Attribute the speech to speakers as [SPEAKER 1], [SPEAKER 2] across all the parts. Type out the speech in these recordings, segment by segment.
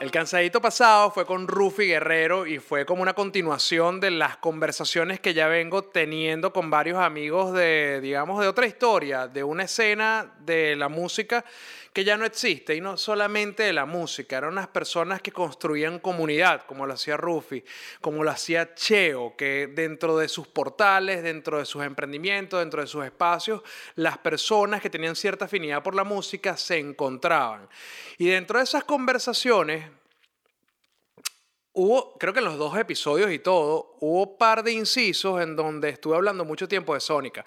[SPEAKER 1] El cansadito pasado fue con Rufi Guerrero y fue como una continuación de las conversaciones que ya vengo teniendo con varios amigos de, digamos, de otra historia, de una escena de la música que ya no existe y no solamente de la música, eran unas personas que construían comunidad, como lo hacía Rufi, como lo hacía Cheo, que dentro de sus portales, dentro de sus emprendimientos, dentro de sus espacios, las personas que tenían cierta afinidad por la música se encontraban. Y dentro de esas conversaciones, hubo, creo que en los dos episodios y todo, hubo par de incisos en donde estuve hablando mucho tiempo de Sónica.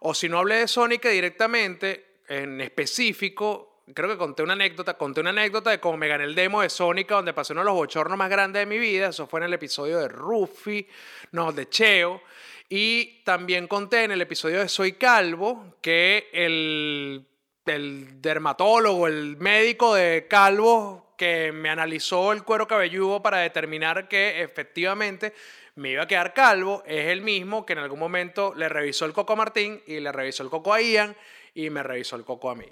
[SPEAKER 1] O si no hablé de Sónica directamente, en específico, creo que conté una anécdota, conté una anécdota de cómo me gané el demo de Sónica, donde pasé uno de los bochornos más grandes de mi vida. Eso fue en el episodio de Ruffy, no, de Cheo. Y también conté en el episodio de Soy Calvo que el, el dermatólogo, el médico de Calvo que me analizó el cuero cabelludo para determinar que efectivamente me iba a quedar calvo, es el mismo que en algún momento le revisó el coco a Martín y le revisó el coco a Ian y me revisó el coco a mí.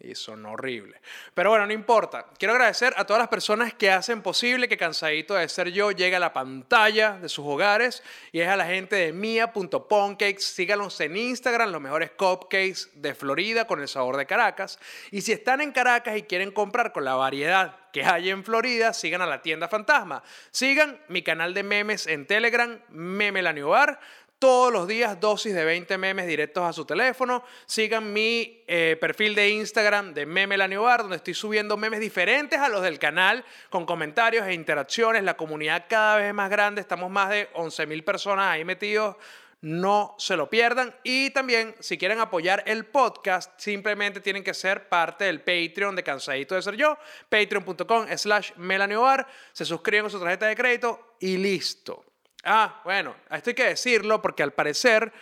[SPEAKER 1] Y son horribles. Pero bueno, no importa. Quiero agradecer a todas las personas que hacen posible que Cansadito de Ser Yo llegue a la pantalla de sus hogares. Y es a la gente de mia.poncakes. Síganos en Instagram, los mejores cupcakes de Florida con el sabor de Caracas. Y si están en Caracas y quieren comprar con la variedad que hay en Florida, sigan a la tienda Fantasma. Sigan mi canal de memes en Telegram, Meme La Bar todos los días dosis de 20 memes directos a su teléfono. Sigan mi eh, perfil de Instagram de Meme La Bar, donde estoy subiendo memes diferentes a los del canal, con comentarios e interacciones. La comunidad cada vez es más grande, estamos más de 11.000 personas ahí metidos. No se lo pierdan. Y también, si quieren apoyar el podcast, simplemente tienen que ser parte del Patreon de Cansadito de Ser Yo, patreon.com slash Bar. Se suscriben a su tarjeta de crédito y listo. Ah, bueno, esto hay que decirlo porque al parecer,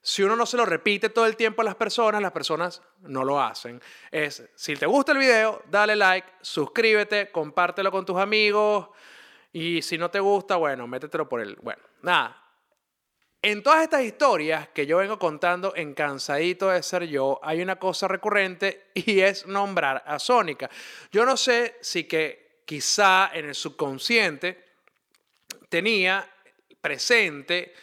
[SPEAKER 1] si uno no se lo repite todo el tiempo a las personas, las personas no lo hacen. Es, si te gusta el video, dale like, suscríbete, compártelo con tus amigos y si no te gusta, bueno, métetelo por el... Bueno, nada. En todas estas historias que yo vengo contando en Cansadito de Ser Yo, hay una cosa recurrente y es nombrar a Sónica. Yo no sé si que quizá en el subconsciente tenía presente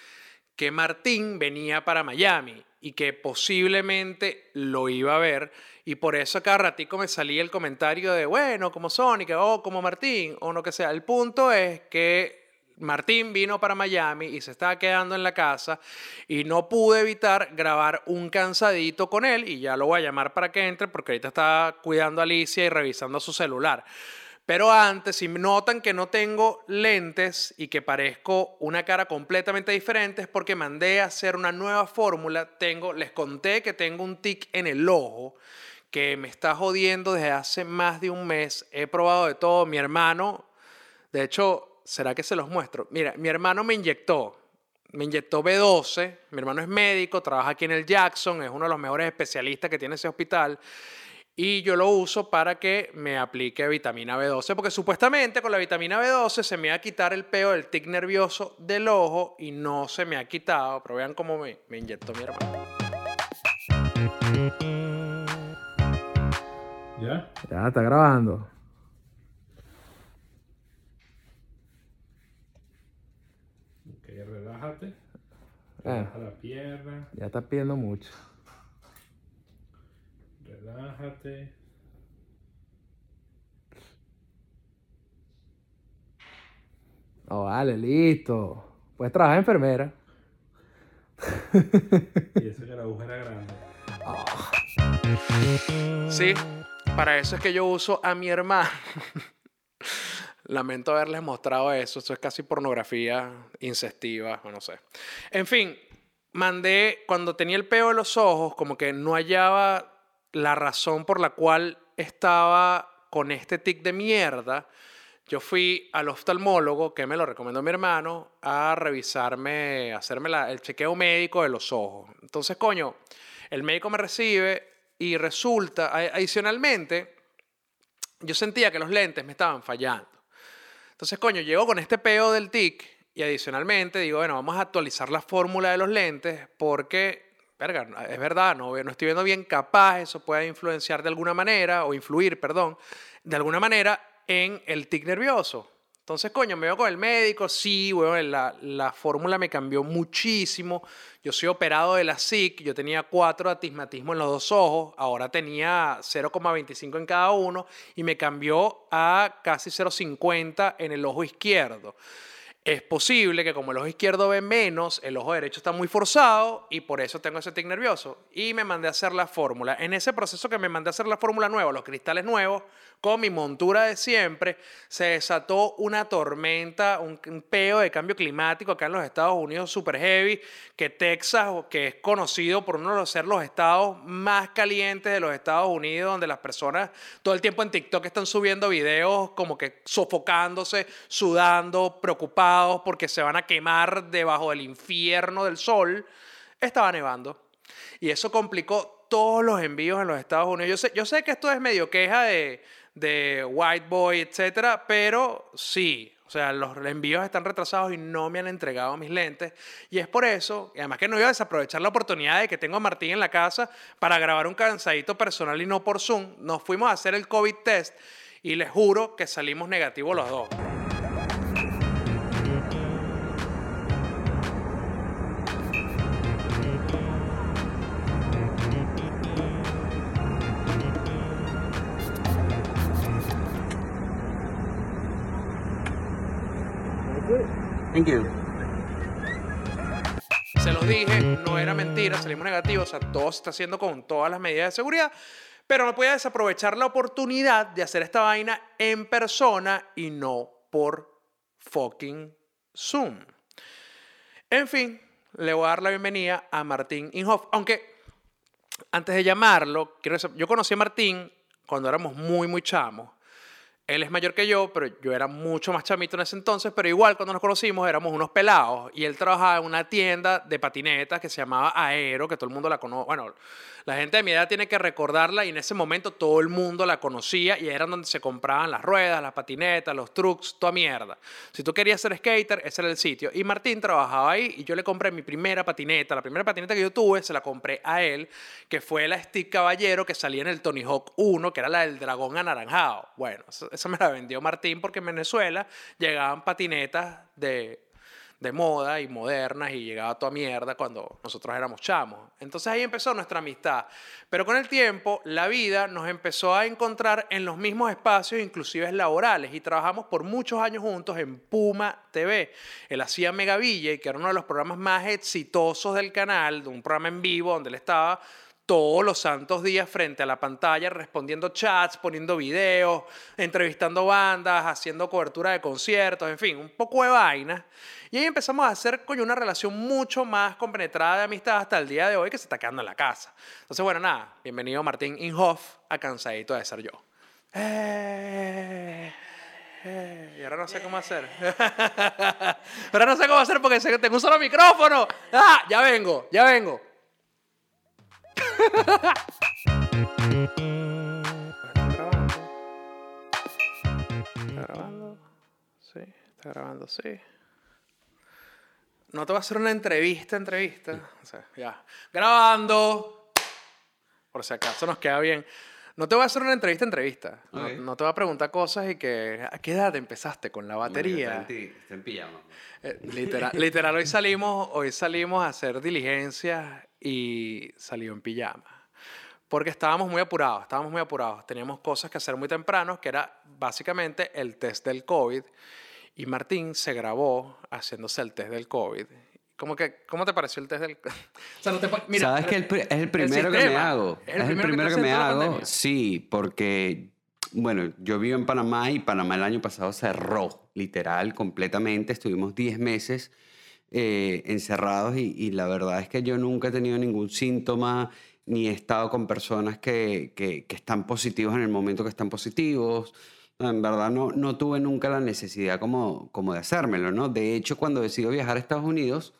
[SPEAKER 1] que Martín venía para Miami y que posiblemente lo iba a ver. Y por eso cada ratico me salía el comentario de, bueno, como Sónica, o como Martín, o no que sea. El punto es que Martín vino para Miami y se estaba quedando en la casa y no pude evitar grabar un cansadito con él y ya lo voy a llamar para que entre porque ahorita está cuidando a Alicia y revisando su celular. Pero antes, si notan que no tengo lentes y que parezco una cara completamente diferente, es porque mandé a hacer una nueva fórmula. Tengo, les conté que tengo un tic en el ojo que me está jodiendo desde hace más de un mes. He probado de todo. Mi hermano, de hecho, ¿será que se los muestro? Mira, mi hermano me inyectó. Me inyectó B12. Mi hermano es médico, trabaja aquí en el Jackson, es uno de los mejores especialistas que tiene ese hospital y yo lo uso para que me aplique vitamina B12, porque supuestamente con la vitamina B12 se me va a quitar el peo del tic nervioso del ojo y no se me ha quitado, pero vean cómo me, me inyectó mi hermano.
[SPEAKER 2] ¿Ya?
[SPEAKER 3] Ya, está grabando.
[SPEAKER 2] Ok, relájate.
[SPEAKER 3] Ah.
[SPEAKER 2] Relaja la pierna.
[SPEAKER 3] Ya está pidiendo mucho.
[SPEAKER 2] Relájate.
[SPEAKER 3] Oh, vale, listo. Puedes trabajar de enfermera.
[SPEAKER 2] Y eso que la aguja era grande.
[SPEAKER 1] Sí, para eso es que yo uso a mi hermano. Lamento haberles mostrado eso. Eso es casi pornografía incestiva, o no sé. En fin, mandé, cuando tenía el peo en los ojos, como que no hallaba la razón por la cual estaba con este tic de mierda, yo fui al oftalmólogo, que me lo recomendó mi hermano, a revisarme, a hacerme la- el chequeo médico de los ojos. Entonces, coño, el médico me recibe y resulta, adicionalmente, yo sentía que los lentes me estaban fallando. Entonces, coño, llego con este peo del TIC y adicionalmente digo, bueno, vamos a actualizar la fórmula de los lentes porque, es verdad, no, no estoy viendo bien, capaz eso puede influenciar de alguna manera, o influir, perdón, de alguna manera en el tic nervioso. Entonces, coño, me veo con el médico, sí, weón, la, la fórmula me cambió muchísimo. Yo soy operado de la SIC, yo tenía cuatro atismatismos en los dos ojos, ahora tenía 0,25 en cada uno y me cambió a casi 0,50 en el ojo izquierdo. Es posible que como el ojo izquierdo ve menos, el ojo derecho está muy forzado y por eso tengo ese tic nervioso. Y me mandé a hacer la fórmula. En ese proceso que me mandé a hacer la fórmula nueva, los cristales nuevos, con mi montura de siempre, se desató una tormenta, un, peo de cambio climático acá en los Estados Unidos super heavy, que Texas, que es conocido por uno de ser los estados más calientes de los Estados Unidos, donde las personas todo el tiempo en TikTok están subiendo videos como que sofocándose, sudando, preocupados porque se van a quemar debajo del infierno del sol, estaba nevando. Y eso complicó todos los envíos en los Estados Unidos. Yo sé, yo sé que esto es medio queja de, de White Boy, etcétera, pero sí. O sea, los envíos están retrasados y no me han entregado mis lentes. Y es por eso, además que no iba a desaprovechar la oportunidad de que tengo a Martín en la casa para grabar un cansadito personal y no por Zoom. Nos fuimos a hacer el COVID test y les juro que salimos negativos los dos.
[SPEAKER 4] Thank you.
[SPEAKER 1] Se los dije, no era mentira, salimos negativos, o sea, todo se está haciendo con todas las medidas de seguridad, pero no podía desaprovechar la oportunidad de hacer esta vaina en persona y no por fucking Zoom. En fin, le voy a dar la bienvenida a Martín Inhoff, aunque antes de llamarlo, quiero decir, yo conocí a Martín cuando éramos muy, muy chamos. Él es mayor que yo, pero yo era mucho más chamito en ese entonces, pero igual cuando nos conocimos éramos unos pelados y él trabajaba en una tienda de patinetas que se llamaba Aero, que todo el mundo la conoce. Bueno, la gente de mi edad tiene que recordarla y en ese momento todo el mundo la conocía y eran donde se compraban las ruedas, las patinetas, los trucks, toda mierda. Si tú querías ser skater, ese era el sitio. Y Martín trabajaba ahí y yo le compré mi primera patineta. La primera patineta que yo tuve se la compré a él, que fue la Stick Caballero que salía en el Tony Hawk 1, que era la del dragón anaranjado. Bueno, esa me la vendió Martín porque en Venezuela llegaban patinetas de, de moda y modernas y llegaba toda mierda cuando nosotros éramos chamos. Entonces ahí empezó nuestra amistad. Pero con el tiempo, la vida nos empezó a encontrar en los mismos espacios, inclusive laborales, y trabajamos por muchos años juntos en Puma TV. Él hacía Megaville, que era uno de los programas más exitosos del canal, de un programa en vivo donde él estaba todos los santos días frente a la pantalla respondiendo chats, poniendo videos, entrevistando bandas, haciendo cobertura de conciertos, en fin, un poco de vaina. Y ahí empezamos a hacer coño, una relación mucho más compenetrada de amistad hasta el día de hoy que se está quedando en la casa. Entonces, bueno, nada, bienvenido Martín Inhoff a Cansadito de Ser Yo. Eh, eh, y ahora no sé cómo hacer. ahora no sé cómo hacer porque tengo un solo micrófono. Ah, ya vengo, ya vengo. ¿Está grabando? ¿Está grabando? Sí, está grabando, sí. No te voy a hacer una entrevista, entrevista. O sea, ya. Grabando. Por si acaso nos queda bien. No te voy a hacer una entrevista, entrevista. No, te voy a preguntar cosas y que... ¿A qué edad empezaste con la batería?
[SPEAKER 4] Está en, está en pijama.
[SPEAKER 1] Eh, literal, literal, hoy salimos, hoy salimos a hacer diligencias y salió en pijama. Porque estábamos muy apurados, estábamos muy apurados. Teníamos cosas que hacer muy temprano, que era básicamente el test del COVID. Y Martín se grabó haciéndose el test del COVID. ¿Cómo, que, ¿Cómo te pareció el test del? O sea, no te mira,
[SPEAKER 4] ¿Sabes que el es el primero que me
[SPEAKER 1] sistema.
[SPEAKER 4] hago?
[SPEAKER 1] Es el
[SPEAKER 4] Es el
[SPEAKER 1] primero que
[SPEAKER 4] que me hago. Sí, porque, bueno, yo vivo en Panamá y Panamá el año pasado cerró, literal, completamente. Estuvimos 10 meses eh, encerrados y, y la verdad es que yo nunca he tenido ningún síntoma ni he estado con personas que, que, que están positivos en el momento que están positivos. No, En verdad no, no tuve nunca la necesidad como, como de hacérmelo, ¿no? De hecho, cuando decido viajar a Estados Unidos,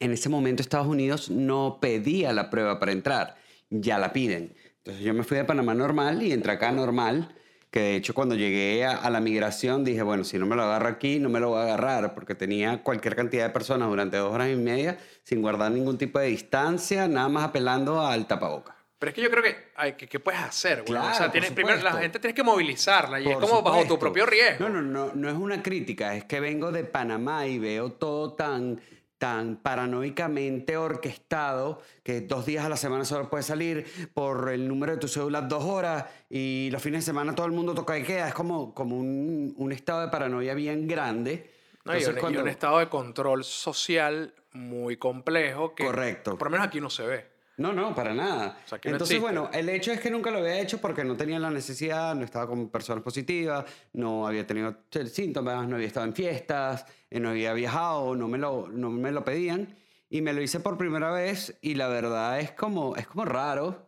[SPEAKER 4] en ese momento Estados Unidos no pedía la prueba para entrar, ya la piden. Entonces yo me fui de Panamá normal y entré acá normal, que de hecho cuando llegué a, a la migración dije, bueno, si no me lo agarro aquí, no me lo voy a agarrar, porque tenía cualquier cantidad de personas durante dos horas y media sin guardar ningún tipo de distancia, nada más apelando al tapaboca.
[SPEAKER 1] Pero es que yo creo que, ay, ¿qué, qué puedes hacer, güey? o
[SPEAKER 4] Claro,
[SPEAKER 1] sea,
[SPEAKER 4] por
[SPEAKER 1] tienes, primero, la gente tienes que movilizarla y es
[SPEAKER 4] Por
[SPEAKER 1] como bajo tu propio riesgo.
[SPEAKER 4] No, no, no, no es una crítica, es que vengo de Panamá y veo todo tan, tan paranoicamente orquestado que dos días a la semana solo puedes salir por el número de tu cédula dos horas y los fines de semana todo el mundo toca y queda. Es como, como un, un estado de paranoia bien grande.
[SPEAKER 1] No, y,
[SPEAKER 4] Entonces,
[SPEAKER 1] un, y
[SPEAKER 4] cuando-
[SPEAKER 1] un estado de control social muy complejo que
[SPEAKER 4] Correcto.
[SPEAKER 1] por lo menos aquí no se ve.
[SPEAKER 4] No, no, para nada.
[SPEAKER 1] O sea, no
[SPEAKER 4] Entonces,
[SPEAKER 1] existe.
[SPEAKER 4] bueno, el hecho es que nunca lo había hecho porque no tenía la necesidad, no estaba con personas positivas, no había tenido síntomas, no había estado en fiestas, no había viajado, no me lo, no me lo pedían. Y me lo hice por primera vez y la verdad es como, es como raro,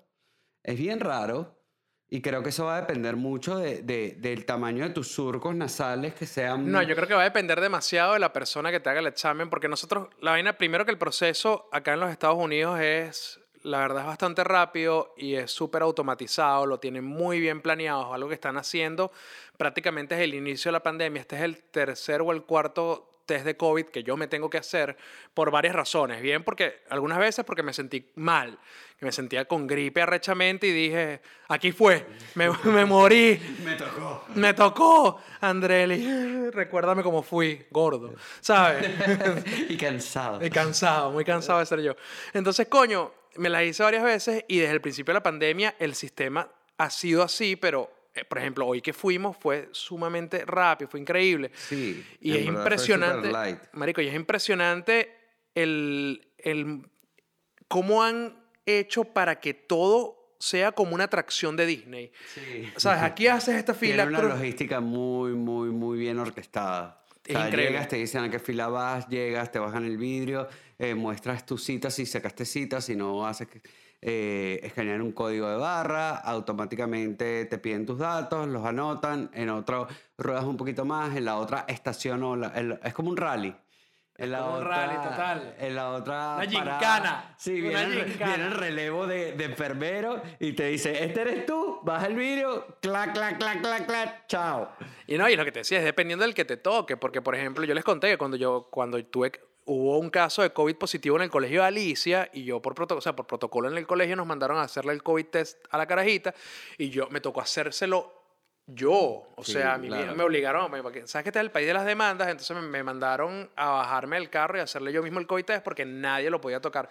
[SPEAKER 4] es bien raro. Y creo que eso va a depender mucho de, de- del tamaño de tus surcos nasales que sean...
[SPEAKER 1] No, yo creo que va a depender demasiado de la persona que te haga el examen, porque nosotros, la vaina, primero que el proceso acá en los Estados Unidos es, la verdad es bastante rápido y es súper automatizado, lo tienen muy bien planeado, es algo que están haciendo prácticamente desde el inicio de la pandemia. Este es el tercer o el cuarto test de COVID que yo me tengo que hacer por varias razones. Bien, porque algunas veces porque me sentí mal, que me sentía con gripe arrechamente y dije, aquí fue, me, me morí.
[SPEAKER 4] Me tocó.
[SPEAKER 1] Me tocó, Andreli. Recuérdame cómo fui, gordo, ¿sabes?
[SPEAKER 4] y cansado.
[SPEAKER 1] Y cansado, muy cansado de ser yo. Entonces, coño, me la hice varias veces y desde el principio de la pandemia el sistema ha sido así, pero, por ejemplo, hoy que fuimos fue sumamente rápido, fue increíble.
[SPEAKER 4] Sí,
[SPEAKER 1] Y es impresionante, marico, y es impresionante el, el cómo han hecho para que todo sea como una atracción de Disney.
[SPEAKER 4] Sí.
[SPEAKER 1] ¿Sabes? Aquí haces esta fila.
[SPEAKER 4] Tiene una logística muy, muy, muy bien orquestada.
[SPEAKER 1] Es increíble.
[SPEAKER 4] Llegas, te dicen a qué fila vas, llegas, te bajan el vidrio, eh, muestras tus citas si sacaste citas, si no haces eh, escanear un código de barra, automáticamente te piden tus datos, los anotan, en otro ruedas un poquito más, en la otra estación o la- el- es como un rally. En la
[SPEAKER 1] como un
[SPEAKER 4] otra,
[SPEAKER 1] rally, total.
[SPEAKER 4] En la otra.
[SPEAKER 1] Una
[SPEAKER 4] parada-
[SPEAKER 1] gincana,
[SPEAKER 4] Sí, viene, el,
[SPEAKER 1] gincana.
[SPEAKER 4] viene el relevo de, de enfermero y te dice: Este eres tú, baja el vidrio, clac, clac, clac, clac, clac, chao.
[SPEAKER 1] Y no, y lo que te decía es dependiendo del que te toque, porque por ejemplo, yo les conté que cuando yo cuando tuve hubo un caso de COVID positivo en el colegio de Alicia y yo por protocolo, o sea, por protocolo en el colegio nos mandaron a hacerle el COVID test a la carajita y yo me tocó hacérselo yo, o
[SPEAKER 4] Sí,
[SPEAKER 1] sea, a mí
[SPEAKER 4] claro.
[SPEAKER 1] me obligaron, ¿sabes que este es el país de las demandas? Entonces me, me mandaron a bajarme del carro y hacerle yo mismo el COVID test porque nadie lo podía tocar.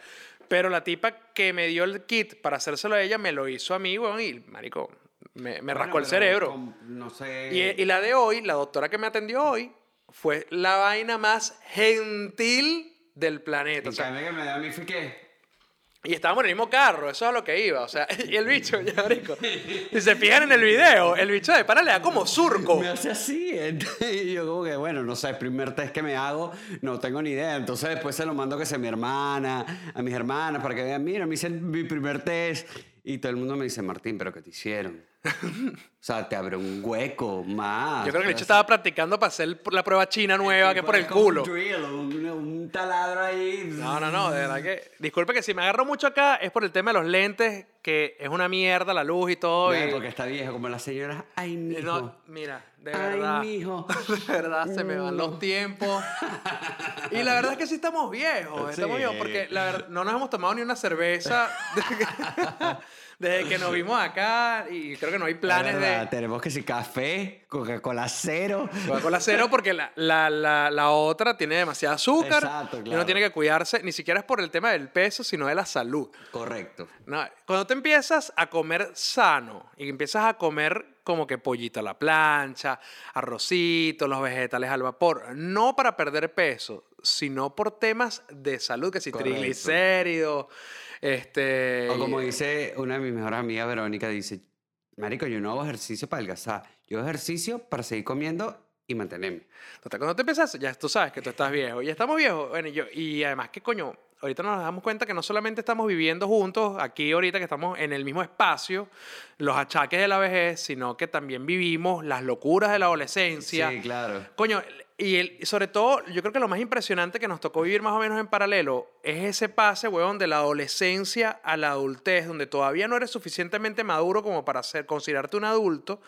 [SPEAKER 1] Pero la tipa que me dio el kit para hacérselo a ella me lo hizo a mí, weón, y marico, me, me rascó el
[SPEAKER 4] Bueno,
[SPEAKER 1] cerebro.
[SPEAKER 4] con- no sé.
[SPEAKER 1] Y, y la de hoy, la doctora que me atendió hoy, fue la vaina más gentil del planeta. O sea,
[SPEAKER 4] que me da a mí fue que.
[SPEAKER 1] y estábamos en el mismo carro, eso es a lo que iba. O sea, y el bicho, ya marico. Si se fijan en el video, el bicho de pana le da como surco.
[SPEAKER 4] Me hace así. entonces, Y yo, como que, bueno, no sé, el primer test que me hago, no tengo ni idea. Entonces, después se lo mando que sea a mi hermana, a mis hermanas, para que vean, mira, me hice el- mi primer test. Y todo el mundo me dice, Martín, ¿pero qué te hicieron? O sea, te abre un hueco más.
[SPEAKER 1] Yo creo que el bicho
[SPEAKER 4] O sea,
[SPEAKER 1] estaba practicando para hacer la prueba china nueva, que es por el culo.
[SPEAKER 4] Un, drill, un, un taladro ahí.
[SPEAKER 1] No, no, no, de verdad que. Disculpe que si me agarro mucho acá es por el tema de los lentes, que es una mierda la luz y todo. Y-
[SPEAKER 4] Porque está viejo, como la señora. Ay, mijo.
[SPEAKER 1] no, mira, de
[SPEAKER 4] Ay,
[SPEAKER 1] verdad.
[SPEAKER 4] mijo.
[SPEAKER 1] De verdad, se me van los tiempos. Y la verdad es que sí estamos viejos. Estamos
[SPEAKER 4] Sí.
[SPEAKER 1] viejos porque la verdad, no nos hemos tomado ni una cerveza desde que, nos vimos acá y creo que no hay planes
[SPEAKER 4] verdad,
[SPEAKER 1] de
[SPEAKER 4] Tenemos que si café, Coca-Cola cero.
[SPEAKER 1] Coca-Cola cero porque la, la, la, la otra tiene demasiado azúcar
[SPEAKER 4] Exacto,
[SPEAKER 1] y uno
[SPEAKER 4] claro.
[SPEAKER 1] tiene que cuidarse, ni siquiera es por el tema del peso, sino de la salud.
[SPEAKER 4] Correcto.
[SPEAKER 1] No, cuando te empiezas a comer sano y empiezas a comer como que pollito a la plancha, arrocito, los vegetales al vapor, no para perder peso, sino por temas de salud, que si
[SPEAKER 4] Correcto.
[SPEAKER 1] triglicéridos, este...
[SPEAKER 4] O como dice una de mis mejores amigas, Verónica, dice, Marico, yo no hago ejercicio para adelgazar, yo hago ejercicio para seguir comiendo y mantenerme.
[SPEAKER 1] Total, cuando te empiezas, ya tú sabes que tú estás viejo. Y estamos viejos. Bueno, y, yo, y además que coño, ahorita nos damos cuenta que no solamente estamos viviendo juntos, aquí ahorita que estamos en el mismo espacio, los achaques de la vejez, sino que también vivimos las locuras de la adolescencia.
[SPEAKER 4] Sí, claro.
[SPEAKER 1] Coño, y el- sobre todo, yo creo que lo más impresionante que nos tocó vivir más o menos en paralelo es ese pase, weón, de la adolescencia a la adultez, donde todavía no eres suficientemente maduro como para ser, considerarte un adulto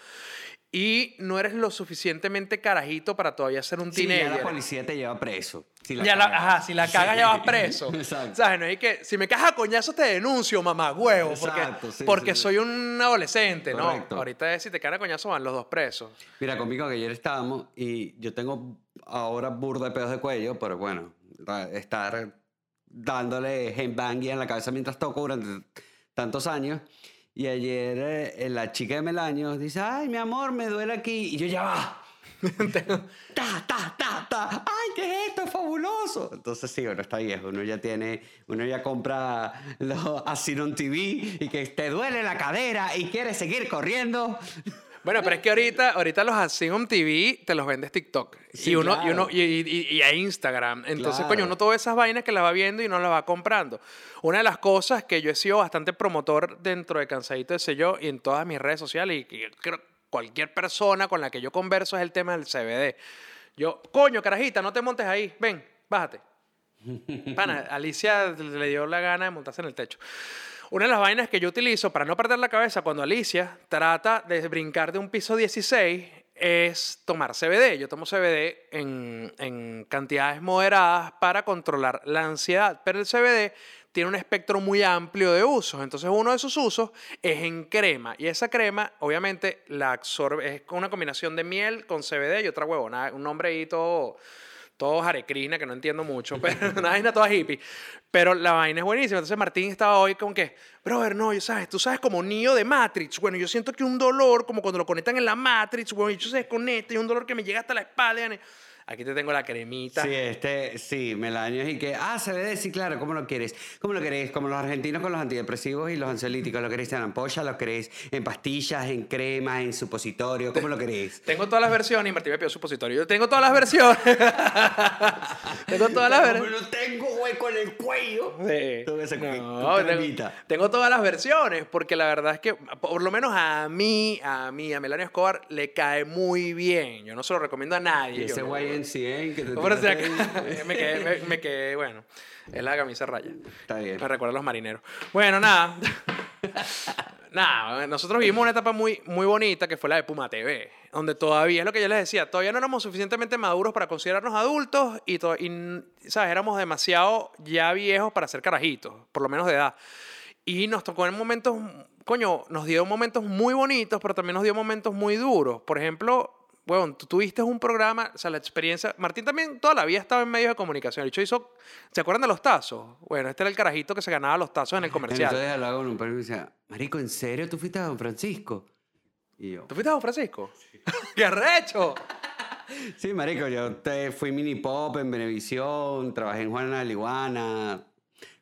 [SPEAKER 1] y no eres lo suficientemente carajito para todavía ser un
[SPEAKER 4] Sí, ya
[SPEAKER 1] teenager.
[SPEAKER 4] la policía te lleva preso. si la
[SPEAKER 1] Ya la- ajá, si la cagas ya vas preso.
[SPEAKER 4] Exacto.
[SPEAKER 1] ¿Sabes? No hay que, si me cagas a coñazo te denuncio, mamá, huevo. Porque,
[SPEAKER 4] Exacto, sí,
[SPEAKER 1] porque
[SPEAKER 4] sí, sí.
[SPEAKER 1] soy un adolescente, ¿no?
[SPEAKER 4] Correcto.
[SPEAKER 1] Ahorita es, si te cagan a coñazo van los dos presos.
[SPEAKER 4] Mira, conmigo que ayer estábamos y yo tengo ahora burda de pedos de cuello, pero bueno, estar dándole handbanging en la cabeza mientras toco durante tantos años. Y ayer eh, la chica de Melaños dice, ay, mi amor, me duele aquí. Y yo ya va. ta, ta, ta, ta. Ay, ¿qué es esto? Es fabuloso. Entonces sí, uno está viejo, uno ya tiene, uno ya compra los Asinon TV y que te duele la cadera y quieres seguir corriendo.
[SPEAKER 1] Bueno, pero es que ahorita, ahorita los Asingum TV te los vendes TikTok.
[SPEAKER 4] Sí,
[SPEAKER 1] y uno, y,
[SPEAKER 4] claro.
[SPEAKER 1] uno y, y- y a Instagram. Entonces,
[SPEAKER 4] Claro.
[SPEAKER 1] coño, uno todas esas vainas que las va viendo y no las va comprando. Una de las cosas que yo he sido bastante promotor dentro de Cansadito de Sé Yo y en todas mis redes sociales y creo cualquier persona con la que yo converso es el tema del CBD. Yo, coño, carajita, no te montes ahí. Ven, bájate. Pana, Alicia le dio la gana de montarse en el techo. Una de las vainas que yo utilizo para no perder la cabeza cuando Alicia trata de brincar de un piso 16 es tomar CBD. Yo tomo CBD en, cantidades moderadas para controlar la ansiedad, pero el CBD tiene un espectro muy amplio de usos. Entonces uno de sus usos es en crema y esa crema obviamente la absorbe, es una combinación de miel con CBD y otra huevona, un nombre todo todo jarecrina, que no entiendo mucho, pero una vaina toda hippie. Pero la vaina es buenísima. Entonces Martín estaba hoy con que, brother, no, sabes, tú sabes como niño de Matrix. Bueno, yo siento que un dolor, como cuando lo conectan en la Matrix, bueno, y yo se desconecta y un dolor que me llega hasta la espalda. Aquí te tengo la cremita.
[SPEAKER 4] Sí, este, sí, Melaños y que, ah, CBD, sí, claro, ¿cómo lo quieres? ¿Cómo lo querés? Como los argentinos con los antidepresivos y los ansiolíticos, ¿lo querés en ampolla? ¿Lo querés en pastillas, en crema, en supositorio? ¿Cómo lo querés?
[SPEAKER 1] Tengo todas las versiones y Martín me pidió supositorio. Yo tengo todas las versiones. tengo todas las versiones.
[SPEAKER 4] no tengo hueco en el cuello.
[SPEAKER 1] Sí.
[SPEAKER 4] Tengo
[SPEAKER 1] No, tengo, todas las versiones, porque la verdad es que, por lo menos a mí, a mí, a Melania Escobar, le cae muy bien. Yo no se lo recomiendo a nadie.
[SPEAKER 4] Y ese guay en 100 que te
[SPEAKER 1] Por si me, quedé, me, me quedé, bueno, es la camisa raya.
[SPEAKER 4] Está bien.
[SPEAKER 1] Me recuerda a los marineros. Bueno, nada. nada, nosotros vivimos una etapa muy, muy bonita que fue la de Puma TV, donde todavía es lo que yo les decía, todavía no éramos suficientemente maduros para considerarnos adultos y, y, ¿sabes? éramos demasiado ya viejos para ser carajitos, por lo menos de edad. Y nos tocó en momentos, coño, nos dio momentos muy bonitos, pero también nos dio momentos muy duros. Por ejemplo, bueno, tú tuviste un programa, o sea, la experiencia. Martín también toda la vida estaba en medios de comunicación. De hecho, hizo. ¿Se acuerdan de los tazos? Bueno, este era el carajito que se ganaba los tazos en el comercial.
[SPEAKER 4] Entonces hablaba con un perro y me decía, Marico, ¿en serio tú fuiste a Don Francisco? Y yo,
[SPEAKER 1] ¿Tú fuiste a Don Francisco? ¡Qué arrecho!
[SPEAKER 4] sí, Marico, yo te, fui mini pop en Venevisión, trabajé en Juana de la Iguana.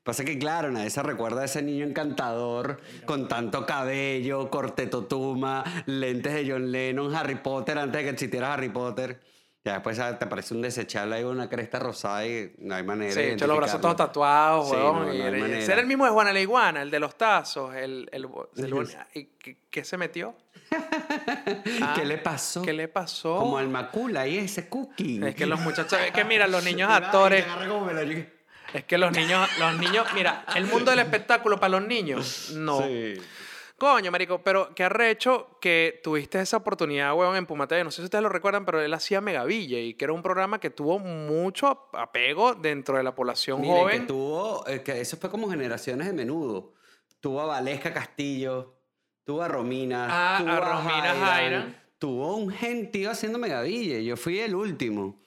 [SPEAKER 4] Pasa que, claro, nadie se recuerda a ese niño encantador, con tanto cabello, corte totuma, lentes de John Lennon, Harry Potter, antes de que existiera Harry Potter. Ya después ¿sabes? te parece un desechable ahí una cresta rosada y no hay manera
[SPEAKER 1] Sí, hecho los brazos todos tatuados,
[SPEAKER 4] Sí,
[SPEAKER 1] huevón,
[SPEAKER 4] no,
[SPEAKER 1] y era- era el mismo de Juana la Iguana, el de los tazos, el... el, el- ¿y qué, qué se metió? Ah,
[SPEAKER 4] ¿Qué le pasó?
[SPEAKER 1] ¿Qué le pasó?
[SPEAKER 4] Como al Macula y ese cookie.
[SPEAKER 1] Es que los muchachos... Es que mira, los niños actores... Es que los niños, los niños, mira, el mundo del espectáculo para los niños, no.
[SPEAKER 4] Sí.
[SPEAKER 1] Coño, marico, pero qué arrecho que tuviste esa oportunidad, weón, en Puma TV. No sé si ustedes lo recuerdan, pero él hacía Megavilla y que era un programa que tuvo mucho apego dentro de la población
[SPEAKER 4] Mira, y que
[SPEAKER 1] joven.
[SPEAKER 4] tuvo, eh, que eso fue como generaciones de menudo. Tuvo a Valesca Castillo, tuvo a Romina.
[SPEAKER 1] Ah,
[SPEAKER 4] tuvo
[SPEAKER 1] a Romina Jairan.
[SPEAKER 4] Tuvo un gentío haciendo megaville. Yo fui el último.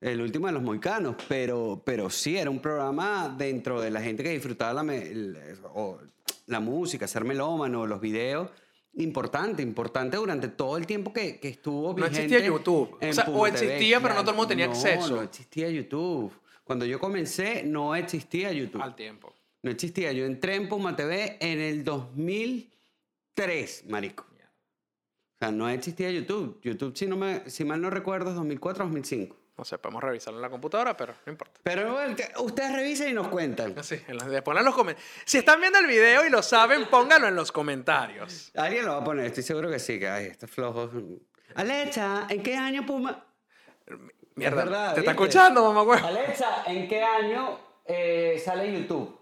[SPEAKER 4] El último de los moicanos. Pero, pero sí, era un programa dentro de la gente que disfrutaba la, me- la música, ser melómano, los videos. Importante, importante durante todo el tiempo que, que estuvo
[SPEAKER 1] No existía YouTube. O sea, o existía, pero no todo el mundo tenía
[SPEAKER 4] No,
[SPEAKER 1] acceso.
[SPEAKER 4] No existía YouTube. Cuando yo comencé, no existía YouTube.
[SPEAKER 1] Al tiempo.
[SPEAKER 4] No existía. Yo entré en Puma TV en el 2003, marico. O sea, no existía YouTube. YouTube, si, no me, si mal no recuerdo, es 2004 2005.
[SPEAKER 1] No sé, podemos revisarlo en la computadora, pero no importa.
[SPEAKER 4] Pero bueno, ustedes revisen y nos cuentan.
[SPEAKER 1] Así, en los- pongan los comentarios. Si están viendo el video y lo saben, pónganlo en los comentarios.
[SPEAKER 4] Alguien lo va a poner, estoy seguro que sí, que ay, está flojo. Alexa, ¿en qué año Puma?
[SPEAKER 1] Mierda,
[SPEAKER 4] Es verdad,
[SPEAKER 1] ¿te está
[SPEAKER 4] ¿viste?
[SPEAKER 1] escuchando, mamá huevo?
[SPEAKER 4] Alexa, ¿en qué año eh, sale YouTube?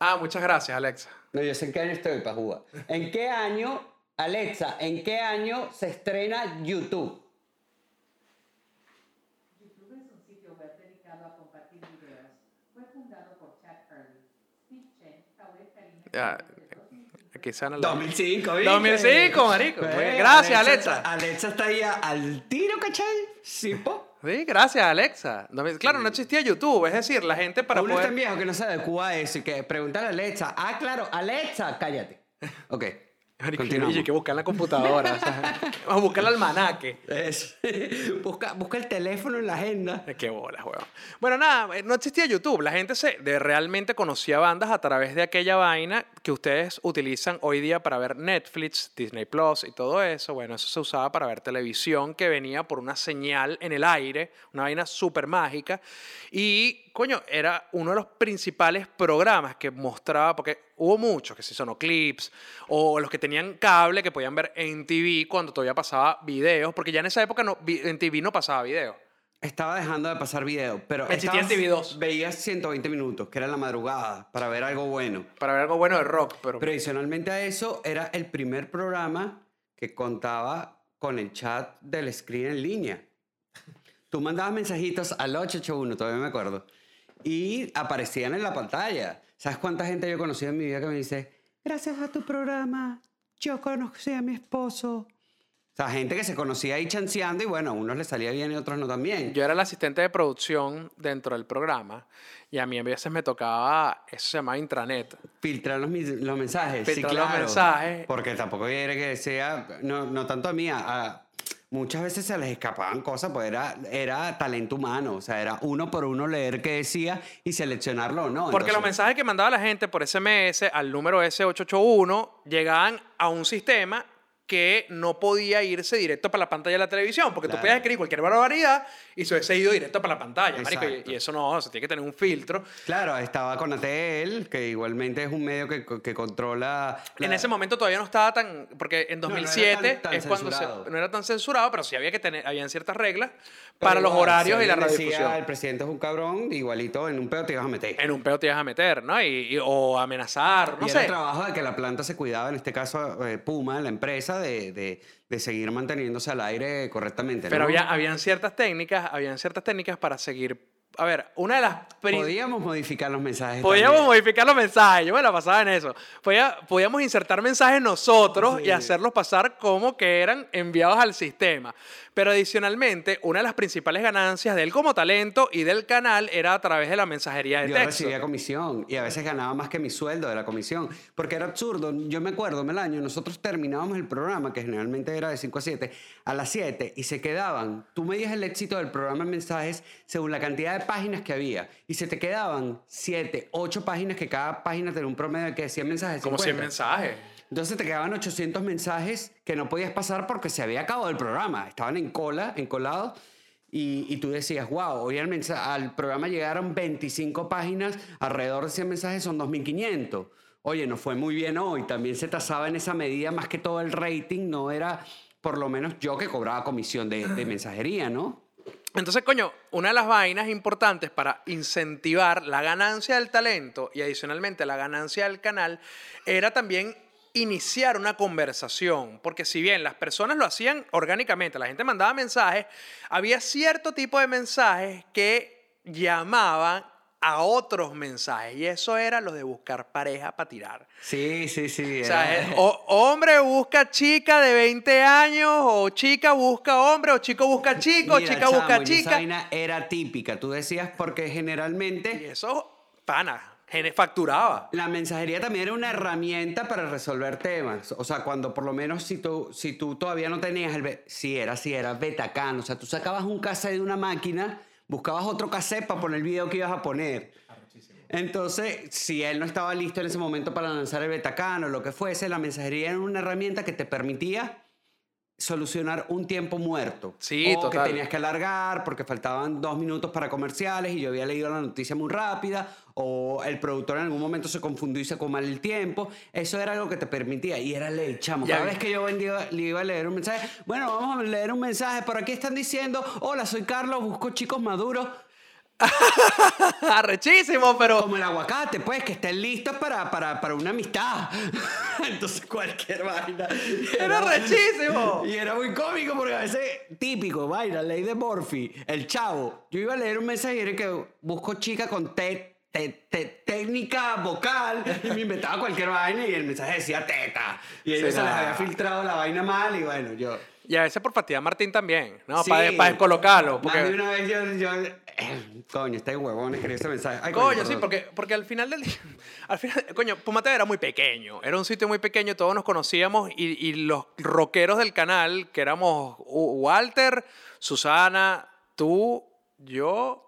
[SPEAKER 1] Ah, muchas gracias, Alexa.
[SPEAKER 4] No, yo sé en qué año estoy, para jugar. ¿En qué año, Alexa, en qué año se estrena? YouTube
[SPEAKER 5] es un sitio web dedicado a compartir videos. Fue fundado por Chad Hurley. Steve Chen, 2000.
[SPEAKER 1] aquí van
[SPEAKER 4] 2005, ¿viste?
[SPEAKER 1] 2005, marico.
[SPEAKER 4] Pues,
[SPEAKER 1] Gracias, Alexa.
[SPEAKER 4] está- Alexa está ahí al tiro, ¿cachai? Sí, po.
[SPEAKER 1] Sí, gracias, Alexa. Claro, no existía YouTube, es decir, la gente para
[SPEAKER 4] Uno es tan
[SPEAKER 1] poder...
[SPEAKER 4] viejo que no se adecua a eso y que preguntar a Alexa. Ah, claro, Alexa, cállate. Ok.
[SPEAKER 1] Hay que buscar en la computadora. o sea, vamos a buscar el almanaque.
[SPEAKER 4] Es- busca, busca el teléfono en la agenda.
[SPEAKER 1] Qué bolas, weón. Bueno, nada, eh, no existía YouTube. La gente se de, realmente conocía bandas a través de aquella vaina que ustedes utilizan hoy día para ver Netflix, Disney Plus y todo eso. Bueno, eso se usaba para ver televisión que venía por una señal en el aire, una vaina súper mágica. Y, coño, era uno de los principales programas que mostraba, porque hubo muchos, que si son clips, o los que tenían cable que podían ver en TV cuando todavía pasaba videos, porque ya en esa época no, en TV no pasaba video.
[SPEAKER 4] Estaba dejando de pasar video, pero
[SPEAKER 1] Existía en
[SPEAKER 4] estabas-
[SPEAKER 1] TV2.
[SPEAKER 4] veías 120 minutos, que era la madrugada, para ver algo bueno.
[SPEAKER 1] para ver algo bueno de rock, pero,
[SPEAKER 4] Pero adicionalmente a eso, era el primer programa que contaba con el chat del screen en línea. Tú mandabas mensajitos al 881, todavía me acuerdo, y aparecían en la pantalla. ¿Sabes cuánta gente yo he conocido en mi vida que me dice, gracias a tu programa, yo conocí a mi esposo? O sea, gente que se conocía ahí chanceando y bueno, a unos les salía bien y a otros no también.
[SPEAKER 1] yo era el asistente de producción dentro del programa y a mí a veces me tocaba, eso se llama intranet.
[SPEAKER 4] Filtrar los, los mensajes.
[SPEAKER 1] Filtrar
[SPEAKER 4] sí,
[SPEAKER 1] los
[SPEAKER 4] claro.
[SPEAKER 1] mensajes.
[SPEAKER 4] Porque tampoco quiere que sea, no, no tanto a mí, a- muchas veces se les escapaban cosas, pues era, era talento humano, o sea, era uno por uno leer qué decía y seleccionarlo o no.
[SPEAKER 1] Porque los mensajes que mandaba la gente por SMS al número S881 llegaban a un sistema que no podía irse directo para la pantalla de la televisión, porque tú
[SPEAKER 4] Claro.
[SPEAKER 1] podías escribir cualquier barbaridad y se hubiese ido directo para la pantalla, marico, y, y eso no, se tiene que tener un filtro.
[SPEAKER 4] Claro, estaba con ATL, que igualmente es un medio que, que controla...
[SPEAKER 1] En
[SPEAKER 4] la-
[SPEAKER 1] ese momento todavía no estaba tan. Porque en
[SPEAKER 4] no era
[SPEAKER 1] 2007
[SPEAKER 4] tan- tan
[SPEAKER 1] es cuando se- no era tan censurado, pero sí había que tener. Habían ciertas reglas
[SPEAKER 4] Pero
[SPEAKER 1] para los
[SPEAKER 4] igual,
[SPEAKER 1] horarios
[SPEAKER 4] si
[SPEAKER 1] y la radiodifusión.
[SPEAKER 4] El presidente es un cabrón, igualito en un pedo te ibas a meter.
[SPEAKER 1] En un peo te ibas a meter, ¿no? Y, y- o amenazar, no
[SPEAKER 4] y era
[SPEAKER 1] sé.
[SPEAKER 4] el trabajo de que la planta se cuidaba, en este caso eh, Puma, la empresa, de, de- de seguir manteniéndose al aire correctamente.
[SPEAKER 1] Pero había, habían ciertas técnicas, habían ciertas técnicas para seguir. A ver, una de las.
[SPEAKER 4] Podíamos modificar los mensajes.
[SPEAKER 1] Podíamos
[SPEAKER 4] también.
[SPEAKER 1] modificar los mensajes, yo me la pasaba en eso. Podía- podíamos insertar mensajes nosotros y hacerlos pasar como que eran enviados al sistema. Pero adicionalmente, una de las principales ganancias de él como talento y del canal era a través de la mensajería de
[SPEAKER 4] Yo
[SPEAKER 1] texto.
[SPEAKER 4] recibía comisión y a veces ganaba más que mi sueldo de la comisión, porque era absurdo. Yo me acuerdo, Melaño, nosotros terminábamos el programa, que generalmente era de 5 a 7, a las 7 y se quedaban. Tú medías el éxito del programa en mensajes según la cantidad de páginas que había y se te quedaban 7, 8 páginas, que cada página tenía un promedio de que 100 mensajes.
[SPEAKER 1] Como 100
[SPEAKER 4] 50.
[SPEAKER 1] mensajes.
[SPEAKER 4] Entonces te quedaban 800 mensajes que no podías pasar porque se había acabado el programa. Estaban en cola, encolados. Y, y tú decías, wow, hoy al, al programa llegaron 25 páginas, alrededor de 100 mensajes son 2.500. Oye, no fue muy bien hoy. También se tasaba en esa medida más que todo el rating. No era, por lo menos yo que cobraba comisión de, de mensajería, ¿no?
[SPEAKER 1] Entonces, coño, una de las vainas importantes para incentivar la ganancia del talento y adicionalmente la ganancia del canal era también iniciar una conversación, porque si bien las personas lo hacían orgánicamente, la gente mandaba mensajes, había cierto tipo de mensajes que llamaban a otros mensajes y eso era lo de buscar pareja para tirar.
[SPEAKER 4] Sí, sí, sí.
[SPEAKER 1] O sea, eh, o- hombre busca chica de 20 años, o chica busca hombre, o chico busca chico, o
[SPEAKER 4] Mira,
[SPEAKER 1] chica busca
[SPEAKER 4] chamo, esa
[SPEAKER 1] chica.
[SPEAKER 4] vaina era típica. Tú decías porque generalmente...
[SPEAKER 1] Y eso, pana, facturaba.
[SPEAKER 4] La mensajería también era una herramienta para resolver temas. O sea, cuando por lo menos si tú, si tú todavía no tenías el... Sí, era así, era Betacam. O sea, tú sacabas un cassette de una máquina, buscabas otro cassette para poner el video que ibas a poner. Entonces, si él no estaba listo en ese momento para lanzar el Betacam o lo que fuese, la mensajería era una herramienta que te permitía solucionar un tiempo muerto.
[SPEAKER 1] Sí,
[SPEAKER 4] o
[SPEAKER 1] total.
[SPEAKER 4] que tenías que alargar porque faltaban dos minutos para comerciales y yo había leído la noticia muy rápida, o el productor en algún momento se confundió y sacó mal el tiempo. Eso era algo que te permitía y era ley, chamo. Cada vez que yo vendía, le iba a leer un mensaje, bueno, vamos a leer un mensaje. Por aquí están diciendo, hola, soy Carlos, busco chicos maduros.
[SPEAKER 1] Arrechísimo, pero.
[SPEAKER 4] Como el aguacate, pues, que estén listos para, para, para una amistad. Entonces, cualquier vaina.
[SPEAKER 1] Era rechísimo.
[SPEAKER 4] Y era muy cómico porque a veces, típico, vaina, ley de Murphy, el chavo. Yo iba a leer un mensaje y era que busco chica con te, te- te- técnica vocal y me inventaba cualquier vaina y el mensaje decía teta. Y ellos
[SPEAKER 1] Sí,
[SPEAKER 4] se les había filtrado la vaina mal y bueno, yo...
[SPEAKER 1] Y a veces por fastidiar a Martín también, ¿no?
[SPEAKER 4] Sí.
[SPEAKER 1] Para descolocarlo.
[SPEAKER 4] Más
[SPEAKER 1] Porque...
[SPEAKER 4] de una vez yo... yo eh, coño, este huevón escribió ese mensaje. Ay,
[SPEAKER 1] Coño, sí, porque, porque al final del día, al final, coño, Pumate era muy pequeño, era un sitio muy pequeño, todos nos conocíamos y, y los rockeros del canal, que éramos Walter, Susana, tú, yo,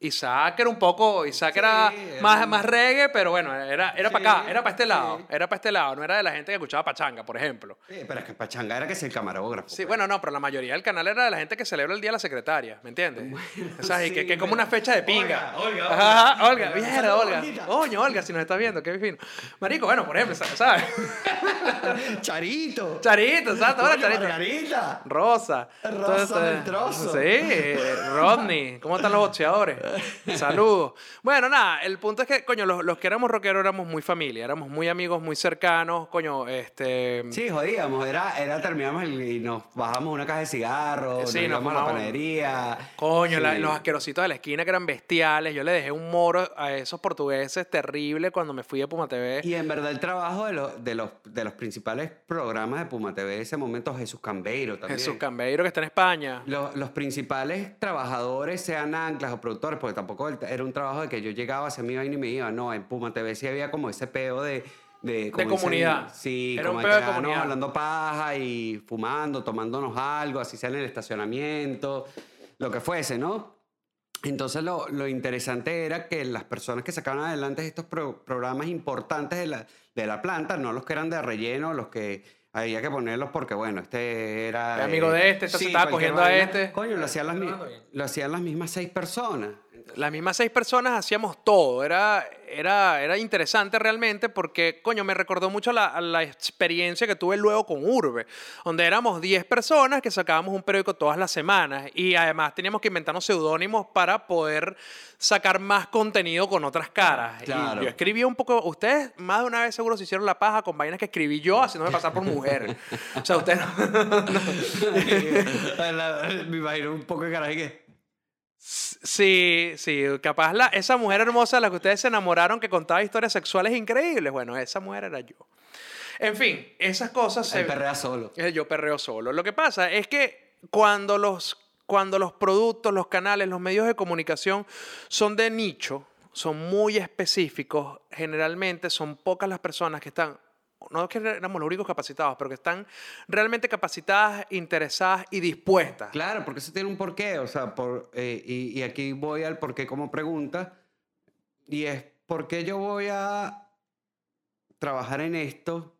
[SPEAKER 1] Isaac era un poco, Isaac
[SPEAKER 4] Sí,
[SPEAKER 1] era
[SPEAKER 4] era
[SPEAKER 1] más,
[SPEAKER 4] un-
[SPEAKER 1] más reggae, pero bueno, era, era para acá, era para este lado,
[SPEAKER 4] sí.
[SPEAKER 1] era para este lado, no era de la gente que escuchaba pachanga, por ejemplo.
[SPEAKER 4] Sí, pero es que Pachanga era que es el camarógrafo.
[SPEAKER 1] Sí,
[SPEAKER 4] pues.
[SPEAKER 1] bueno, no, pero la mayoría del canal era de la gente que celebra el Día de la Secretaria, ¿me entiendes? o sea, y que, que como una fecha de pinga.
[SPEAKER 4] Olga, Olga, Olga.
[SPEAKER 1] Olga,
[SPEAKER 4] Olga,
[SPEAKER 1] mierda,
[SPEAKER 4] saludos,
[SPEAKER 1] Olga. Si nos estás viendo, qué fino. Marico, bueno, por ejemplo, ¿sabes?
[SPEAKER 4] Charito.
[SPEAKER 1] Charito, exacto, ahora Charito.
[SPEAKER 4] Margarita.
[SPEAKER 1] Rosa.
[SPEAKER 4] Rosa del trozo.
[SPEAKER 1] Sí, Rodney. ¿Cómo están los boxeadores? Saludos. Bueno, nada, el punto es que, coño, los, los que éramos rockeros éramos muy familia, éramos muy amigos, muy cercanos, coño, este...
[SPEAKER 4] Sí, jodíamos. Era, era terminamos el- y nos bajamos una caja de cigarros,
[SPEAKER 1] Sí,
[SPEAKER 4] nos íbamos a la panadería.
[SPEAKER 1] Coño, la- los asquerositos de la esquina que eran bestiales. Yo le dejé un moro a esos portugueses terrible cuando me fui a Puma TV.
[SPEAKER 4] Y en verdad el trabajo de los, de los, de los principales programas de Puma TV en ese momento, Jesús Cambeiro también.
[SPEAKER 1] Jesús Cambeiro, que está en España.
[SPEAKER 4] Los, los principales trabajadores, sean anclas o productores, porque tampoco era un trabajo de que yo llegaba, hacía mi vaina y me iba. No, en Puma TV sí había como ese peo de... De, dicen,
[SPEAKER 1] comunidad.
[SPEAKER 4] sí,
[SPEAKER 1] Era un
[SPEAKER 4] como
[SPEAKER 1] peo de
[SPEAKER 4] quedarnos
[SPEAKER 1] comunidad.
[SPEAKER 4] hablando paja y fumando, tomándonos algo, así sea en el estacionamiento, lo que fuese, ¿no? Entonces lo, lo interesante era que las personas que sacaban adelante estos pro- programas importantes de la, de la planta, no los que eran de relleno, los que había que ponerlos porque, bueno, este era...
[SPEAKER 1] Amigo de este, este se estaba cogiendo a este.
[SPEAKER 4] Coño, lo hacían, las, lo hacían las mismas seis personas.
[SPEAKER 1] Las mismas seis personas hacíamos todo. Era, era, era interesante realmente porque, coño, me recordó mucho la, la experiencia que tuve luego con Urbe, donde éramos 10 personas que sacábamos un periódico todas las semanas y además teníamos que inventarnos seudónimos para poder sacar más contenido con otras caras.
[SPEAKER 4] Claro.
[SPEAKER 1] Y yo escribía un poco, ustedes más de una vez seguro se hicieron la paja con vainas que escribí yo haciéndome pasar por mujer. o sea, ustedes
[SPEAKER 4] Me imagino un poco de carajo y que...
[SPEAKER 1] Sí, sí, capaz la, esa mujer hermosa de la que ustedes se enamoraron que contaba historias sexuales increíbles, bueno, esa mujer era yo. En fin, esas cosas se...
[SPEAKER 4] El perrea solo.
[SPEAKER 1] Eh, Yo perreo solo. Lo que pasa es que cuando los, cuando los productos, los canales, los medios de comunicación son de nicho, son muy específicos, generalmente son pocas las personas que están, no es que éramos los únicos capacitados, pero que están realmente capacitadas, interesadas y dispuestas.
[SPEAKER 4] Claro, porque eso tiene un porqué, o sea, por, eh, y, y aquí voy al porqué como pregunta, y es, ¿por qué yo voy a trabajar en esto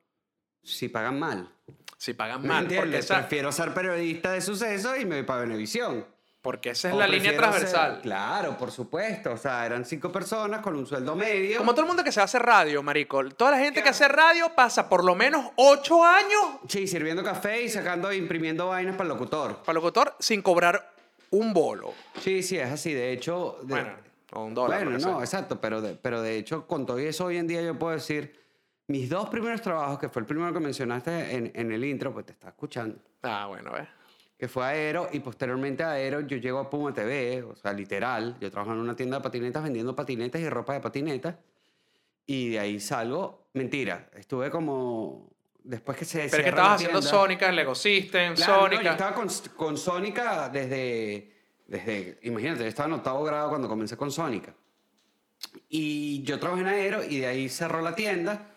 [SPEAKER 4] si pagan mal?
[SPEAKER 1] Si pagan
[SPEAKER 4] ¿Me
[SPEAKER 1] mal, porque
[SPEAKER 4] Prefiero ser periodista de sucesos y me voy para Venevisión.
[SPEAKER 1] Porque esa es
[SPEAKER 4] O
[SPEAKER 1] la línea
[SPEAKER 4] ser-
[SPEAKER 1] transversal.
[SPEAKER 4] claro, por supuesto, o sea, eran cinco personas con un sueldo medio.
[SPEAKER 1] Como todo el mundo que se hace radio, marico. Toda la gente que hace radio pasa por lo menos ocho años
[SPEAKER 4] Sí, sirviendo café y sacando, imprimiendo vainas para el locutor.
[SPEAKER 1] para locutor sin cobrar un bolo.
[SPEAKER 4] Sí, sí, es así, de hecho... de-
[SPEAKER 1] Bueno, o un dólar.
[SPEAKER 4] Bueno, no,
[SPEAKER 1] sea.
[SPEAKER 4] exacto, pero de, pero de hecho, con todo eso hoy en día yo puedo decir, mis dos primeros trabajos, que fue el primero que mencionaste en, en el intro, pues te está escuchando,
[SPEAKER 1] Ah, bueno, ¿ves?
[SPEAKER 4] Que fue Aero, y posteriormente a Aero yo llego a Puma TV, o sea, literal, yo trabajo en una tienda de patinetas vendiendo patinetas y ropa de patinetas, y de ahí salgo, mentira, estuve como, después que se
[SPEAKER 1] Pero que estabas haciendo Sónica, Lego System,
[SPEAKER 4] Claro, no, yo
[SPEAKER 1] Sónica.
[SPEAKER 4] estaba con, con Sónica desde, desde, imagínate, yo estaba en octavo grado cuando comencé con Sónica. Y yo trabajé en Aero y de ahí cerró la tienda.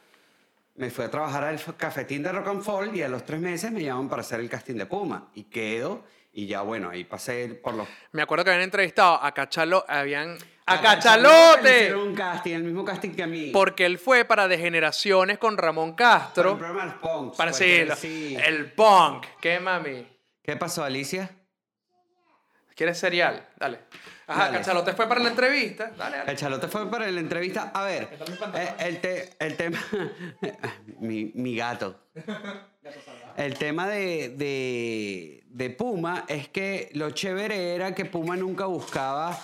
[SPEAKER 4] Me fui a trabajar al cafetín de Rock and Fall y a los tres meses me llaman para hacer el casting de Puma. Y quedo, y ya bueno, ahí pasé por los...
[SPEAKER 1] Me acuerdo que habían entrevistado a Cachalo, habían... ¡A
[SPEAKER 4] le
[SPEAKER 1] Cachalote!
[SPEAKER 4] hicieron un casting, el mismo casting que a mí.
[SPEAKER 1] Porque él fue para Degeneraciones con Ramón
[SPEAKER 4] Para
[SPEAKER 1] Castro.
[SPEAKER 4] el programa punks,
[SPEAKER 1] Para
[SPEAKER 4] pues,
[SPEAKER 1] sí, lo-
[SPEAKER 4] sí.
[SPEAKER 1] el punk. ¿Qué mami?
[SPEAKER 4] ¿Qué pasó, Alicia?
[SPEAKER 1] ¿Quieres cereal? Dale. Ajá,
[SPEAKER 4] Dale.
[SPEAKER 1] Cachalote fue para la entrevista. Dale, dale.
[SPEAKER 4] El chalote fue para la entrevista. A ver, eh, el, te- el tema. mi, mi gato. El tema de, de, de Puma es que lo chévere era que Puma nunca buscaba,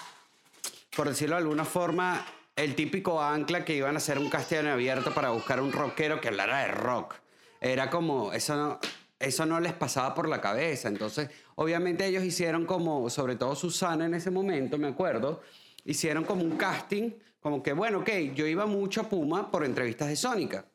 [SPEAKER 4] por decirlo de alguna forma, el típico ancla que iban a hacer un castellano abierto para buscar un rockero que hablara de rock. Era como, eso no, eso no les pasaba por la cabeza. Entonces, obviamente ellos hicieron como, sobre todo Susana en ese momento, me acuerdo, hicieron como un casting, como que, bueno, ok, yo iba mucho a Puma por entrevistas de Sónica.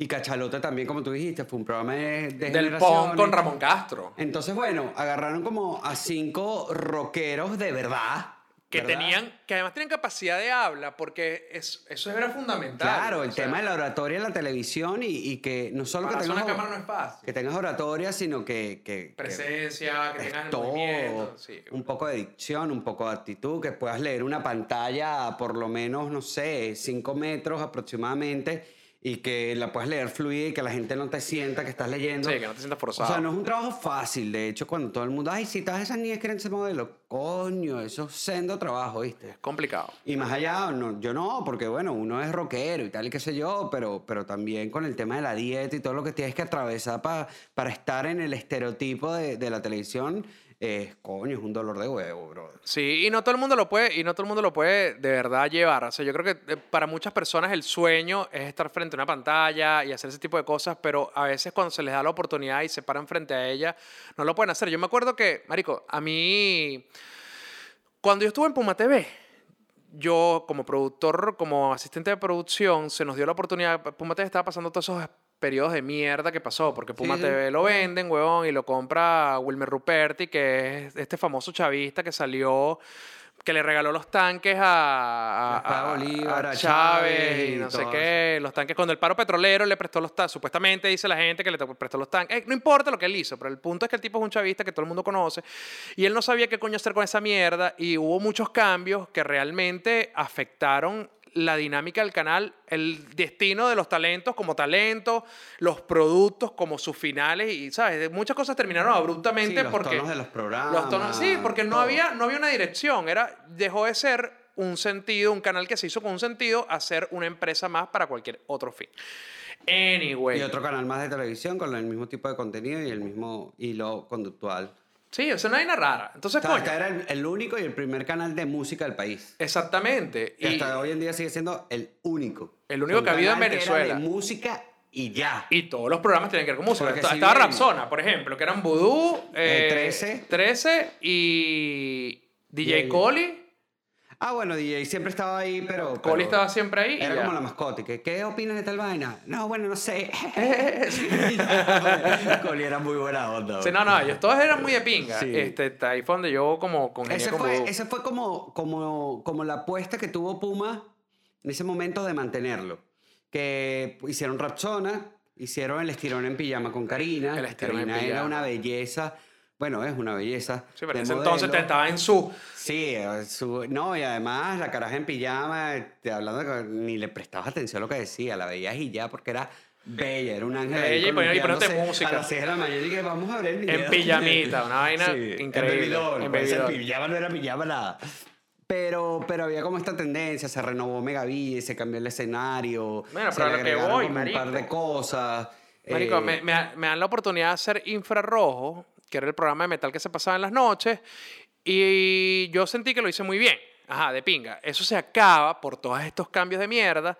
[SPEAKER 4] Y Cachalote también, como tú dijiste, fue un programa de, de
[SPEAKER 1] Del
[SPEAKER 4] generaciones.
[SPEAKER 1] con Ramón Castro.
[SPEAKER 4] Entonces, bueno, agarraron como a cinco rockeros de verdad.
[SPEAKER 1] Que
[SPEAKER 4] ¿verdad?
[SPEAKER 1] tenían, que además tienen capacidad de habla, porque es- eso era fundamental.
[SPEAKER 4] Claro, el
[SPEAKER 1] O sea,
[SPEAKER 4] tema de la oratoria en la televisión y, y que no solo que tengas,
[SPEAKER 1] cámara no es fácil.
[SPEAKER 4] que tengas oratoria, sino que, que- que
[SPEAKER 1] Presencia, que
[SPEAKER 4] es
[SPEAKER 1] tengas el
[SPEAKER 4] todo,
[SPEAKER 1] movimiento. Sí.
[SPEAKER 4] un poco de dicción, un poco de actitud, que puedas leer una pantalla a por lo menos, no sé, 5 metros aproximadamente y que la puedas leer fluida y que la gente no te sienta que estás leyendo.
[SPEAKER 1] Sí, que no te sientas
[SPEAKER 4] O
[SPEAKER 1] forzado.
[SPEAKER 4] sea, no es un trabajo fácil. De hecho, cuando todo el mundo, ay, si todas esas niñas quieren ser modelo, coño, eso es sendo trabajo, ¿viste?
[SPEAKER 1] Complicado.
[SPEAKER 4] Y más allá, no, yo no, porque bueno, uno es rockero y tal y qué sé yo, pero, pero también con el tema de la dieta y todo lo que tienes que atravesar pa- para estar en el estereotipo de, de la televisión, es, coño, es un dolor de huevo, bro.
[SPEAKER 1] Sí, y no todo el mundo lo puede, y no todo el mundo lo puede de verdad llevar. O sea, yo creo que eh, para muchas personas el sueño es estar frente a una pantalla y hacer ese tipo de cosas, pero a veces cuando se les da la oportunidad y se paran frente a ella, no lo pueden hacer. Yo me acuerdo que, Marico, a mí, cuando yo estuve en Puma TV, yo como productor, como asistente de producción, se nos dio la oportunidad, Puma TV estaba pasando todos esos periodos de mierda que pasó, porque Puma
[SPEAKER 4] Sí.
[SPEAKER 1] TV lo venden, huevón, y lo compra Wilmer Ruperti, que es este famoso chavista que salió, que le regaló los tanques a, a-
[SPEAKER 4] Bolívar,
[SPEAKER 1] a Chávez y no sé qué, los tanques cuando el paro petrolero le prestó los tanques, supuestamente dice la gente que le prestó los tanques, Eh, no importa lo que él hizo, pero el punto es que el tipo es un chavista que todo el mundo conoce y él no sabía qué coño hacer con esa mierda y hubo muchos cambios que realmente afectaron la dinámica del canal, el destino de los talentos como talentos, los productos como sus finales y, ¿sabes? Muchas cosas terminaron abruptamente
[SPEAKER 4] Sí, los
[SPEAKER 1] porque...
[SPEAKER 4] tonos de los programas.
[SPEAKER 1] Los tonos, sí, porque no
[SPEAKER 4] todo.
[SPEAKER 1] había, no había una dirección. Era, dejó de ser un sentido, un canal que se hizo con un sentido, a ser una empresa más para cualquier otro fin. Anyway.
[SPEAKER 4] Y otro canal más de televisión con el mismo tipo de contenido y el mismo hilo conductual.
[SPEAKER 1] Sí, eso no hay nada rara. Entonces,
[SPEAKER 4] O sea,
[SPEAKER 1] coño.
[SPEAKER 4] este era el, el único y el primer canal de música del país.
[SPEAKER 1] Exactamente.
[SPEAKER 4] Y
[SPEAKER 1] Y,
[SPEAKER 4] hasta hoy en día sigue siendo el único.
[SPEAKER 1] El único que ha habido en
[SPEAKER 4] era
[SPEAKER 1] Venezuela.
[SPEAKER 4] de música y ya.
[SPEAKER 1] y todos los programas tienen que ver con música.
[SPEAKER 4] Si
[SPEAKER 1] Estaba
[SPEAKER 4] bien-
[SPEAKER 1] Rapsona, por ejemplo, que eran Voodoo,
[SPEAKER 4] Eh,
[SPEAKER 1] eh,
[SPEAKER 4] 13.
[SPEAKER 1] 13 y DJ Coli.
[SPEAKER 4] Ah, bueno, DJ siempre estaba ahí, pero.
[SPEAKER 1] Coli estaba siempre ahí.
[SPEAKER 4] Era como la mascota. que, ¿Qué opinas de tal vaina? No, bueno, no sé. Coli era muy buena onda.
[SPEAKER 1] Sí, no, no, ellos todos eran muy de pinga.
[SPEAKER 4] Sí.
[SPEAKER 1] Este, ahí fue donde yo como con
[SPEAKER 4] Ese
[SPEAKER 1] con
[SPEAKER 4] fue, ese fue como, como, como la apuesta que tuvo Puma en ese momento de mantenerlo. Que hicieron Rapsona, hicieron el estirón en pijama con Karina.
[SPEAKER 1] El estirón en
[SPEAKER 4] Karina era
[SPEAKER 1] pijama.
[SPEAKER 4] una belleza. Bueno, es una belleza.
[SPEAKER 1] Sí, pero en ese entonces
[SPEAKER 4] modelo.
[SPEAKER 1] estaba en su...
[SPEAKER 4] Sí, eh, su- no, y además la caraja en pijama, te hablando de que ni le prestabas atención a lo que decía, la veías y ya porque era bella, era un ángel.
[SPEAKER 1] Bella y
[SPEAKER 4] columpiándose
[SPEAKER 1] música.
[SPEAKER 4] A las 6 de la mañana y vamos a ver el video.
[SPEAKER 1] En pijamita, una vaina increíble,
[SPEAKER 4] En baby doll,
[SPEAKER 1] en
[SPEAKER 4] pijama no era pijama nada. Pero, pero había como esta tendencia, se renovó Megaville, se cambió el escenario,
[SPEAKER 1] Bueno,
[SPEAKER 4] se
[SPEAKER 1] pero a
[SPEAKER 4] le
[SPEAKER 1] lo que voy,
[SPEAKER 4] como un par de cosas.
[SPEAKER 1] Marico,
[SPEAKER 4] eh,
[SPEAKER 1] me, me- me dan la oportunidad de hacer infrarrojo, que era el programa de metal que se pasaba en las noches, y yo sentí que lo hice muy bien. Ajá, de pinga. Eso se acaba por todos estos cambios de mierda.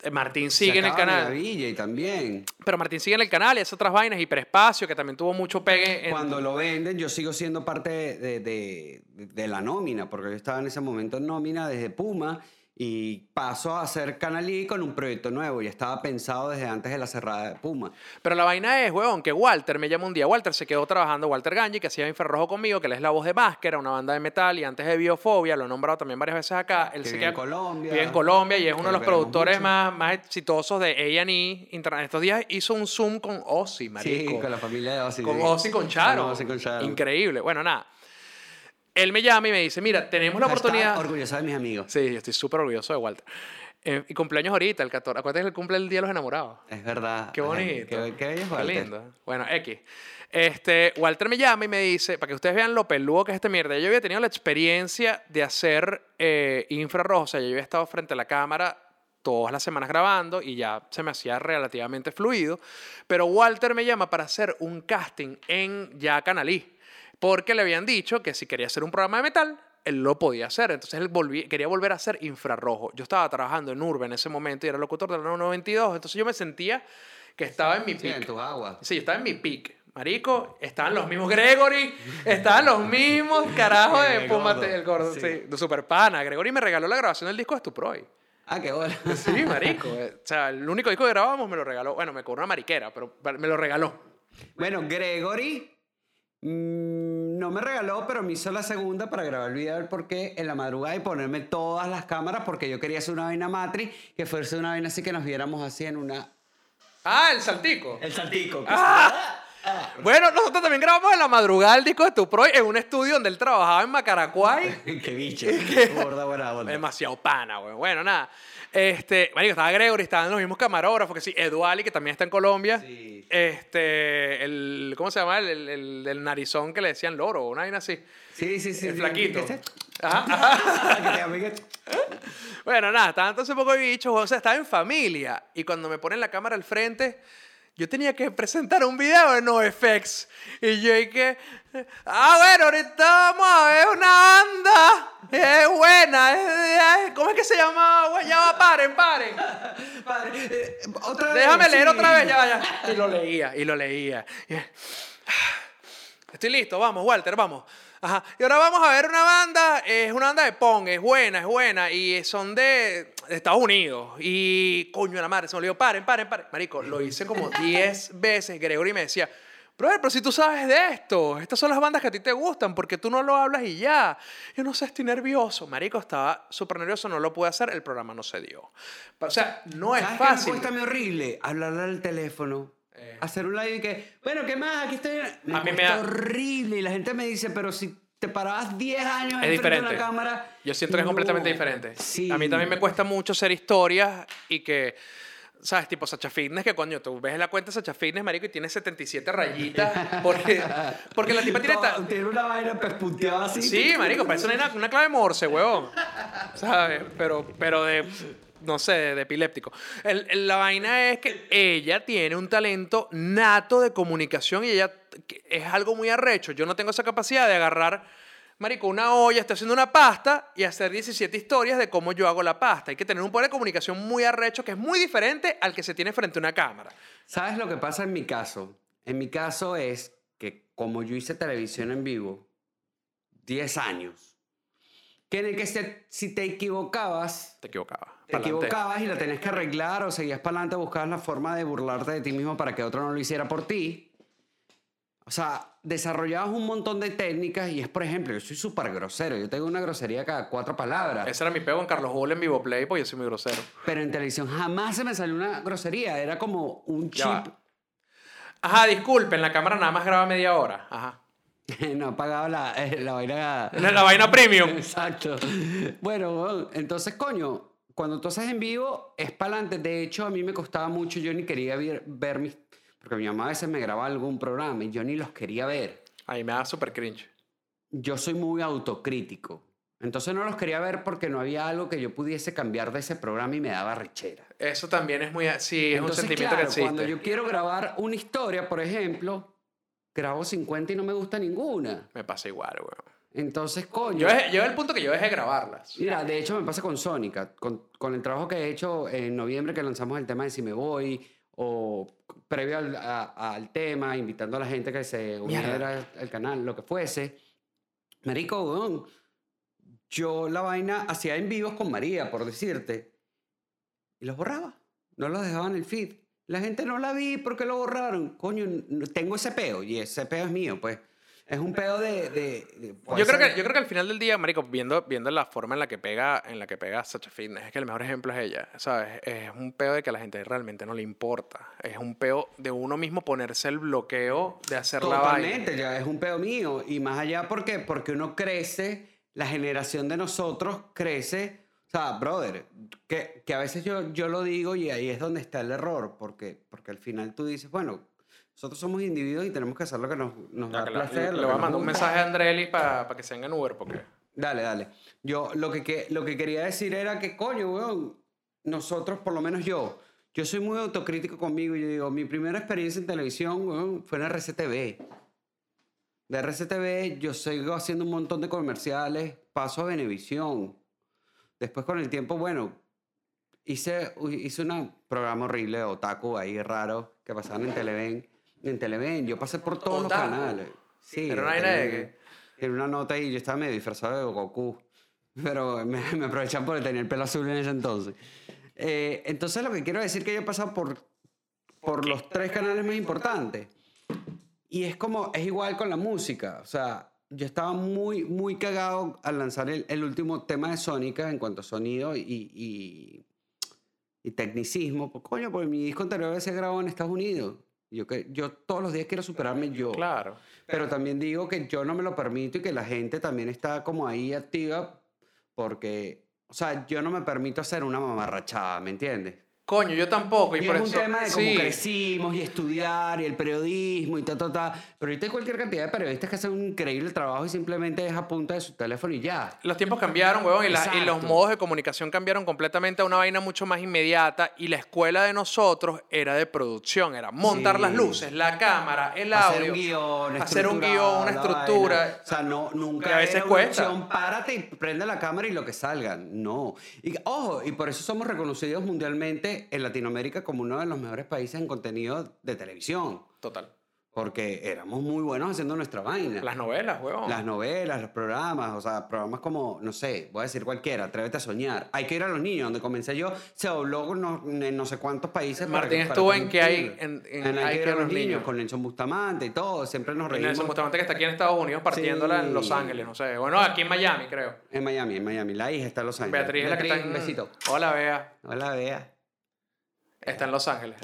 [SPEAKER 1] Eh, Martín
[SPEAKER 4] se
[SPEAKER 1] sigue en el canal.
[SPEAKER 4] Y también.
[SPEAKER 1] Pero Martín sigue en el canal y hace otras vainas, hiperespacio, que también tuvo mucho pegue. En,
[SPEAKER 4] Cuando lo venden, yo sigo siendo parte de, de- de la nómina, porque yo estaba en ese momento en nómina desde Puma y paso a hacer Canalí con un proyecto nuevo. Ya estaba pensado desde antes de la cerrada de Puma.
[SPEAKER 1] Pero la vaina es, huevón, que Walter me llamó un día. Walter se quedó trabajando, Walter Ganji, que hacía infrarrojo conmigo, que él es la voz de Máscara, una banda de metal, y antes de Biofobia, lo he nombrado también varias veces acá. Él
[SPEAKER 4] Que
[SPEAKER 1] se
[SPEAKER 4] vive en
[SPEAKER 1] queda-
[SPEAKER 4] Colombia.
[SPEAKER 1] Vive en Colombia y es uno de los productores
[SPEAKER 4] mucho.
[SPEAKER 1] más, más exitosos de A&E Internet. Estos días hizo un Zoom con Ozzy, marico.
[SPEAKER 4] Sí, con la familia de Ozzy.
[SPEAKER 1] Con
[SPEAKER 4] sí.
[SPEAKER 1] Ozzy con Charo.
[SPEAKER 4] Con Ozzy con Charo.
[SPEAKER 1] Increíble. Bueno, nada. Él me llama y me dice, mira, tenemos la oportunidad...
[SPEAKER 4] Orgulloso de mis amigos.
[SPEAKER 1] Sí, yo estoy súper orgulloso de Walter. Eh, y cumpleaños ahorita, el 14. Acuérdate que el cumple el Día de los Enamorados.
[SPEAKER 4] Es verdad.
[SPEAKER 1] Qué bonito.
[SPEAKER 4] Qué, qué bello es
[SPEAKER 1] Qué
[SPEAKER 4] Walter.
[SPEAKER 1] lindo. Bueno, X. Este, Walter me llama y me dice, para que ustedes vean lo peludo que es este mierda, yo había tenido la experiencia de hacer eh, infrarrojo, o sea, yo había estado frente a la cámara todas las semanas grabando y ya se me hacía relativamente fluido, pero Walter me llama para hacer un casting en ya Canalí, porque le habían dicho que si quería hacer un programa de metal, él lo podía hacer. Entonces él volví- quería volver a hacer infrarrojo. Yo estaba trabajando en Urbe en ese momento y era locutor de la 92, entonces yo me sentía que estaba en mi
[SPEAKER 4] Sí,
[SPEAKER 1] pick.
[SPEAKER 4] en tus aguas.
[SPEAKER 1] Sí, yo estaba en mi pick. Marico, estaban los mismos Gregory, estaban los mismos carajos de
[SPEAKER 4] El
[SPEAKER 1] Pumate,
[SPEAKER 4] gordo,
[SPEAKER 1] el gordo,
[SPEAKER 4] sí.
[SPEAKER 1] sí, Super Pana. Gregory me regaló la grabación del disco de Stuproy.
[SPEAKER 4] Ah, qué bueno.
[SPEAKER 1] Sí, marico. eh, O sea, el único disco que grabábamos me lo regaló. Bueno, me cobró una mariquera, pero me lo regaló.
[SPEAKER 4] Bueno, Gregory mm, no me regaló, pero me hizo la segunda para grabar el video del porqué en la madrugada y ponerme todas las cámaras porque yo quería hacer una vaina matriz que fuese una vaina así que nos viéramos así en una...
[SPEAKER 1] Ah, el saltico.
[SPEAKER 4] El saltico. que
[SPEAKER 1] Bueno, nosotros también grabamos en la madrugada el disco de Stuproy en un estudio donde él trabajaba en Macaracuay.
[SPEAKER 4] Qué bicho. Gorda buena onda.
[SPEAKER 1] Demasiado pana, güey. Bueno, nada. Este, marico, estaba Gregory, estaban los mismos camarógrafos, que sí, Eduali, que también está en Colombia.
[SPEAKER 4] Sí.
[SPEAKER 1] Este, el, ¿cómo se llama? El, el, el narizón que le decían loro, una vaina así.
[SPEAKER 4] Sí, sí, sí.
[SPEAKER 1] el
[SPEAKER 4] sí.
[SPEAKER 1] flaquito.
[SPEAKER 4] ¿Qué es esto?
[SPEAKER 1] Ajá, ajá.
[SPEAKER 4] Que te amigue-
[SPEAKER 1] Bueno, nada, estaban entonces un poco bichos, o sea, estaba en familia. Y cuando me ponen la cámara al frente, yo tenía que presentar un video de NoFX. Y yo dije, ah, bueno, ahorita vamos a ver una banda. Es buena, es- ¿cómo es que se llama? Ya va, paren, paren.
[SPEAKER 4] Padre, eh, vez,
[SPEAKER 1] Déjame leer
[SPEAKER 4] sí.
[SPEAKER 1] otra vez, ya vaya. Y lo leía, y lo leía. Y- Estoy listo, vamos, Walter, vamos. Ajá. Y ahora vamos a ver una banda, es una banda de pong, es buena, es buena, y son de, de Estados Unidos. Y coño, la madre, se me olvidó, paren, paren, paren. Marico, lo hice como 10 veces. Gregory me decía, brother, pero si tú sabes de esto, estas son las bandas que a ti te gustan, porque tú no lo hablas y ya. Yo no sé, estoy nervioso. Marico, estaba súper nervioso, no lo pude hacer, el programa no se dio. O sea, no es
[SPEAKER 4] ¿Sabes qué me
[SPEAKER 1] fácil.
[SPEAKER 4] cuesta horrible? Hablarle al teléfono. Hacer un live y que, bueno, ¿qué más? Aquí estoy. Me
[SPEAKER 1] A mí me da-
[SPEAKER 4] horrible. Y la gente me dice, pero si te parabas 10 años
[SPEAKER 1] Es
[SPEAKER 4] enfrente de
[SPEAKER 1] diferente.
[SPEAKER 4] una cámara.
[SPEAKER 1] Yo siento que es completamente diferente.
[SPEAKER 4] Sí.
[SPEAKER 1] A mí también me cuesta mucho hacer historias y que, ¿sabes? Tipo Sacha Fitness, que coño, tú ves la cuenta de Sacha Fitness, marico, y tiene 77 rayitas. Porque, porque la tipa tiene... ta-
[SPEAKER 4] Todo- Tiene una vaina pespunteada así.
[SPEAKER 1] Sí, marico, parece una, una clave morse, huevón. ¿Sabes? Pero, pero de, no sé, de epiléptico. El- el- la vaina es que ella tiene un talento nato de comunicación y ella es algo muy arrecho. Yo no tengo esa capacidad de agarrar, marico, una olla, estoy haciendo una pasta y hacer 17 historias de cómo yo hago la pasta. Hay que tener un poder de comunicación muy arrecho que es muy diferente al que se tiene frente a una cámara.
[SPEAKER 4] ¿Sabes lo que pasa en mi caso? En mi caso es que como yo hice televisión en vivo 10 años, que en el que se- si te equivocabas,
[SPEAKER 1] Te equivocaba.
[SPEAKER 4] Te
[SPEAKER 1] Pa'lante.
[SPEAKER 4] equivocabas y la tenías que arreglar o seguías para adelante, buscabas la forma de burlarte de ti mismo para que otro no lo hiciera por ti. O sea, desarrollabas un montón de técnicas y es, por ejemplo, yo soy súper grosero, yo tengo una grosería cada cuatro palabras,
[SPEAKER 1] Ese era mi pego en Carlos Bol en Vivo Play, porque yo soy muy grosero.
[SPEAKER 4] pero en televisión jamás se me salió una grosería, era como un chip.
[SPEAKER 1] Ajá, disculpen, la cámara nada más graba media hora. Ajá.
[SPEAKER 4] no pagaba la, eh, la vaina.
[SPEAKER 1] La, la vaina premium.
[SPEAKER 4] Exacto. Bueno, entonces, coño, cuando tú haces en vivo, es para adelante. De hecho, a mí me costaba mucho, yo ni quería ver, ver mis... Porque mi mamá a veces me grababa algún programa y yo ni los quería ver.
[SPEAKER 1] A mí me da súper cringe.
[SPEAKER 4] Yo soy muy autocrítico. Entonces no los quería ver porque no había algo que yo pudiese cambiar de ese programa y me daba rechera.
[SPEAKER 1] Eso también es muy... Sí, es
[SPEAKER 4] Entonces,
[SPEAKER 1] un sentimiento
[SPEAKER 4] claro,
[SPEAKER 1] que
[SPEAKER 4] cuando
[SPEAKER 1] existe.
[SPEAKER 4] yo quiero grabar una historia, por ejemplo, grabo 50 y no me gusta ninguna.
[SPEAKER 1] Me pasa igual, weón.
[SPEAKER 4] Entonces, coño...
[SPEAKER 1] Yo dejé- yo el punto que yo dejé de grabarlas.
[SPEAKER 4] Mira, de hecho me pasa con Sónica, con, con el trabajo que he hecho en noviembre que lanzamos el tema de Si me voy, o previo al, a- al tema, invitando a la gente que se uniera al canal, lo que fuese. Marico, weón, yo la vaina hacía en vivos con María, por decirte, y los borraba, no los dejaba en el feed. La gente no la vi porque lo borraron. Coño, tengo ese peo y ese peo es mío, pues. Es un pedo de... de- de-
[SPEAKER 1] Yo creo, que, yo creo que al final del día, marico, viendo, viendo la forma en la que pega, en la que pega Sacha Fitness, es que el mejor ejemplo es ella, ¿sabes? Es un peo de que a la gente realmente no le importa. Es un peo de uno mismo ponerse el bloqueo de hacer la vaina.
[SPEAKER 4] Totalmente, ya es un pedo mío. Y más allá porque, porque uno crece, la generación de nosotros crece. O sea, brother, que, que a veces yo, yo lo digo y ahí es donde está el error, porque, porque al final tú dices, bueno, nosotros somos individuos y tenemos que hacer lo que nos, nos da placer.
[SPEAKER 1] le voy a mandar un mensaje a Andreli para que se venga en Uber, porque...
[SPEAKER 4] Dale, dale. Yo lo que, que- lo que quería decir era que, coño, weón, nosotros, por lo menos yo, yo soy muy autocrítico conmigo y yo digo, mi primera experiencia en televisión, weón, fue en RCTV. De RCTV yo sigo haciendo un montón de comerciales, paso a Venevisión. Después con el tiempo, bueno, hice, hice un programa horrible de Otaku ahí raro que pasaban en Televen. En Televen, yo pasé por todos los
[SPEAKER 1] Otaku.
[SPEAKER 4] canales. Sí,
[SPEAKER 1] Era una
[SPEAKER 4] de
[SPEAKER 1] vaina de
[SPEAKER 4] Televen. Era una nota y yo estaba medio disfrazado de Goku. Pero me, me aprovechan por tener el pelo azul en ese entonces. Eh, entonces lo que quiero decir es que yo he pasado por, por los tres canales más importantes. Y es como, es igual con la música. O sea, yo estaba muy, muy cagado al lanzar el, el último tema de Sónica en cuanto a sonido y, y, y tecnicismo. Pues, coño, porque mi disco anterior se grabó en Estados Unidos. Yo, que, yo todos los días quiero superarme yo.
[SPEAKER 1] Claro.
[SPEAKER 4] Pero también digo que yo no me lo permito y que la gente también está como ahí activa porque, o sea, yo no me permito hacer una mamarrachada, ¿me entiendes?
[SPEAKER 1] Coño, yo tampoco. Y,
[SPEAKER 4] Y,
[SPEAKER 1] por
[SPEAKER 4] es un
[SPEAKER 1] eso,
[SPEAKER 4] tema de cómo
[SPEAKER 1] sí.
[SPEAKER 4] crecimos y estudiar y el periodismo y ta, ta, ta. Pero ahorita hay cualquier cantidad de periodistas que hacen un increíble trabajo y simplemente es a punta de su teléfono y ya.
[SPEAKER 1] Los tiempos cambiaron, huevón, y, la- y los modos de comunicación cambiaron completamente a una vaina mucho más inmediata. Y la escuela de nosotros era de producción, era montar
[SPEAKER 4] Sí.
[SPEAKER 1] las luces, la cámara, el
[SPEAKER 4] hacer
[SPEAKER 1] audio.
[SPEAKER 4] un guion,
[SPEAKER 1] hacer un guion, una estructura.
[SPEAKER 4] O sea, no, nunca
[SPEAKER 1] a veces
[SPEAKER 4] era una
[SPEAKER 1] cuesta.
[SPEAKER 4] opción, párate y prende la cámara y lo que salga. No. Y ojo, y por eso somos reconocidos mundialmente en Latinoamérica como uno de los mejores países en contenido de televisión.
[SPEAKER 1] Total.
[SPEAKER 4] Porque éramos muy buenos haciendo nuestra vaina.
[SPEAKER 1] Las novelas, huevón.
[SPEAKER 4] Las novelas, los programas, o sea, programas como, no sé, voy a decir cualquiera, Atrévete a soñar. Hay que ir a los niños, donde comencé yo, se dobló en no, en no sé cuántos países. para
[SPEAKER 1] Martín
[SPEAKER 4] para
[SPEAKER 1] estuvo en que hay-
[SPEAKER 4] transmitirlo.
[SPEAKER 1] en- en
[SPEAKER 4] Hay que ir a los niños, con Nelson Bustamante y todo, siempre nos reímos.
[SPEAKER 1] Nelson Bustamante que está aquí en Estados Unidos partiéndola en Los
[SPEAKER 4] Sí.
[SPEAKER 1] Ángeles, no sé. Bueno, aquí en Miami, creo.
[SPEAKER 4] En Miami, en Miami. La hija está en Los Ángeles.
[SPEAKER 1] Beatriz es la que está en...
[SPEAKER 4] un besito.
[SPEAKER 1] Hola, Bea.
[SPEAKER 4] Hola, Bea.
[SPEAKER 1] Está en Los Ángeles.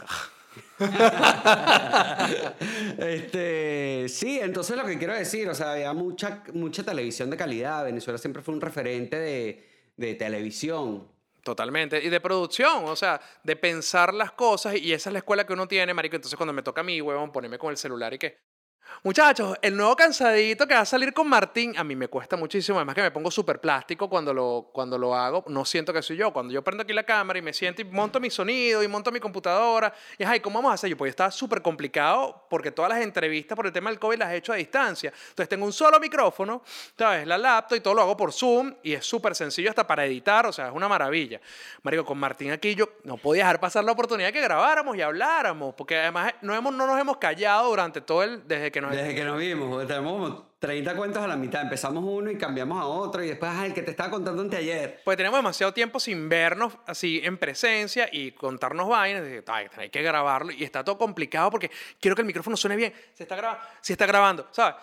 [SPEAKER 4] este, sí, entonces lo que quiero decir, o sea, había mucha, mucha televisión de calidad. Venezuela siempre fue un referente de, de televisión.
[SPEAKER 1] Totalmente. Y de producción, o sea, de pensar las cosas. Y esa es la escuela que uno tiene, marico. Entonces, cuando me toca a mí, huevón, ponerme con el celular y que... Muchachos, el nuevo cansadito que va a salir con Martín, a mí me cuesta muchísimo. Además que me pongo súper plástico cuando lo, cuando lo hago. No siento que soy yo. Cuando yo prendo aquí la cámara y me siento y monto mi sonido y monto mi computadora. Y, ay, ¿cómo vamos a hacer? Yo, pues estaba súper complicado porque todas las entrevistas por el tema del COVID las he hecho a distancia. Entonces tengo un solo micrófono, ¿sabes? La laptop y todo lo hago por Zoom y es súper sencillo hasta para editar. O sea, es una maravilla. Marico, con Martín aquí yo no podía dejar pasar la oportunidad de que grabáramos y habláramos. Porque además no, hemos, no nos hemos callado durante todo el... Desde que nos...
[SPEAKER 4] Desde que nos vimos, tenemos como 30 cuentos a la mitad. Empezamos uno y cambiamos a otro y después, ah, el que te estaba contando anteayer.
[SPEAKER 1] Pues tenemos demasiado tiempo sin vernos así en presencia y contarnos vainas. Dije, "Ay, hay que grabarlo. Y está todo complicado porque quiero que el micrófono suene bien. Se está grabando, se está grabando, ¿sabes?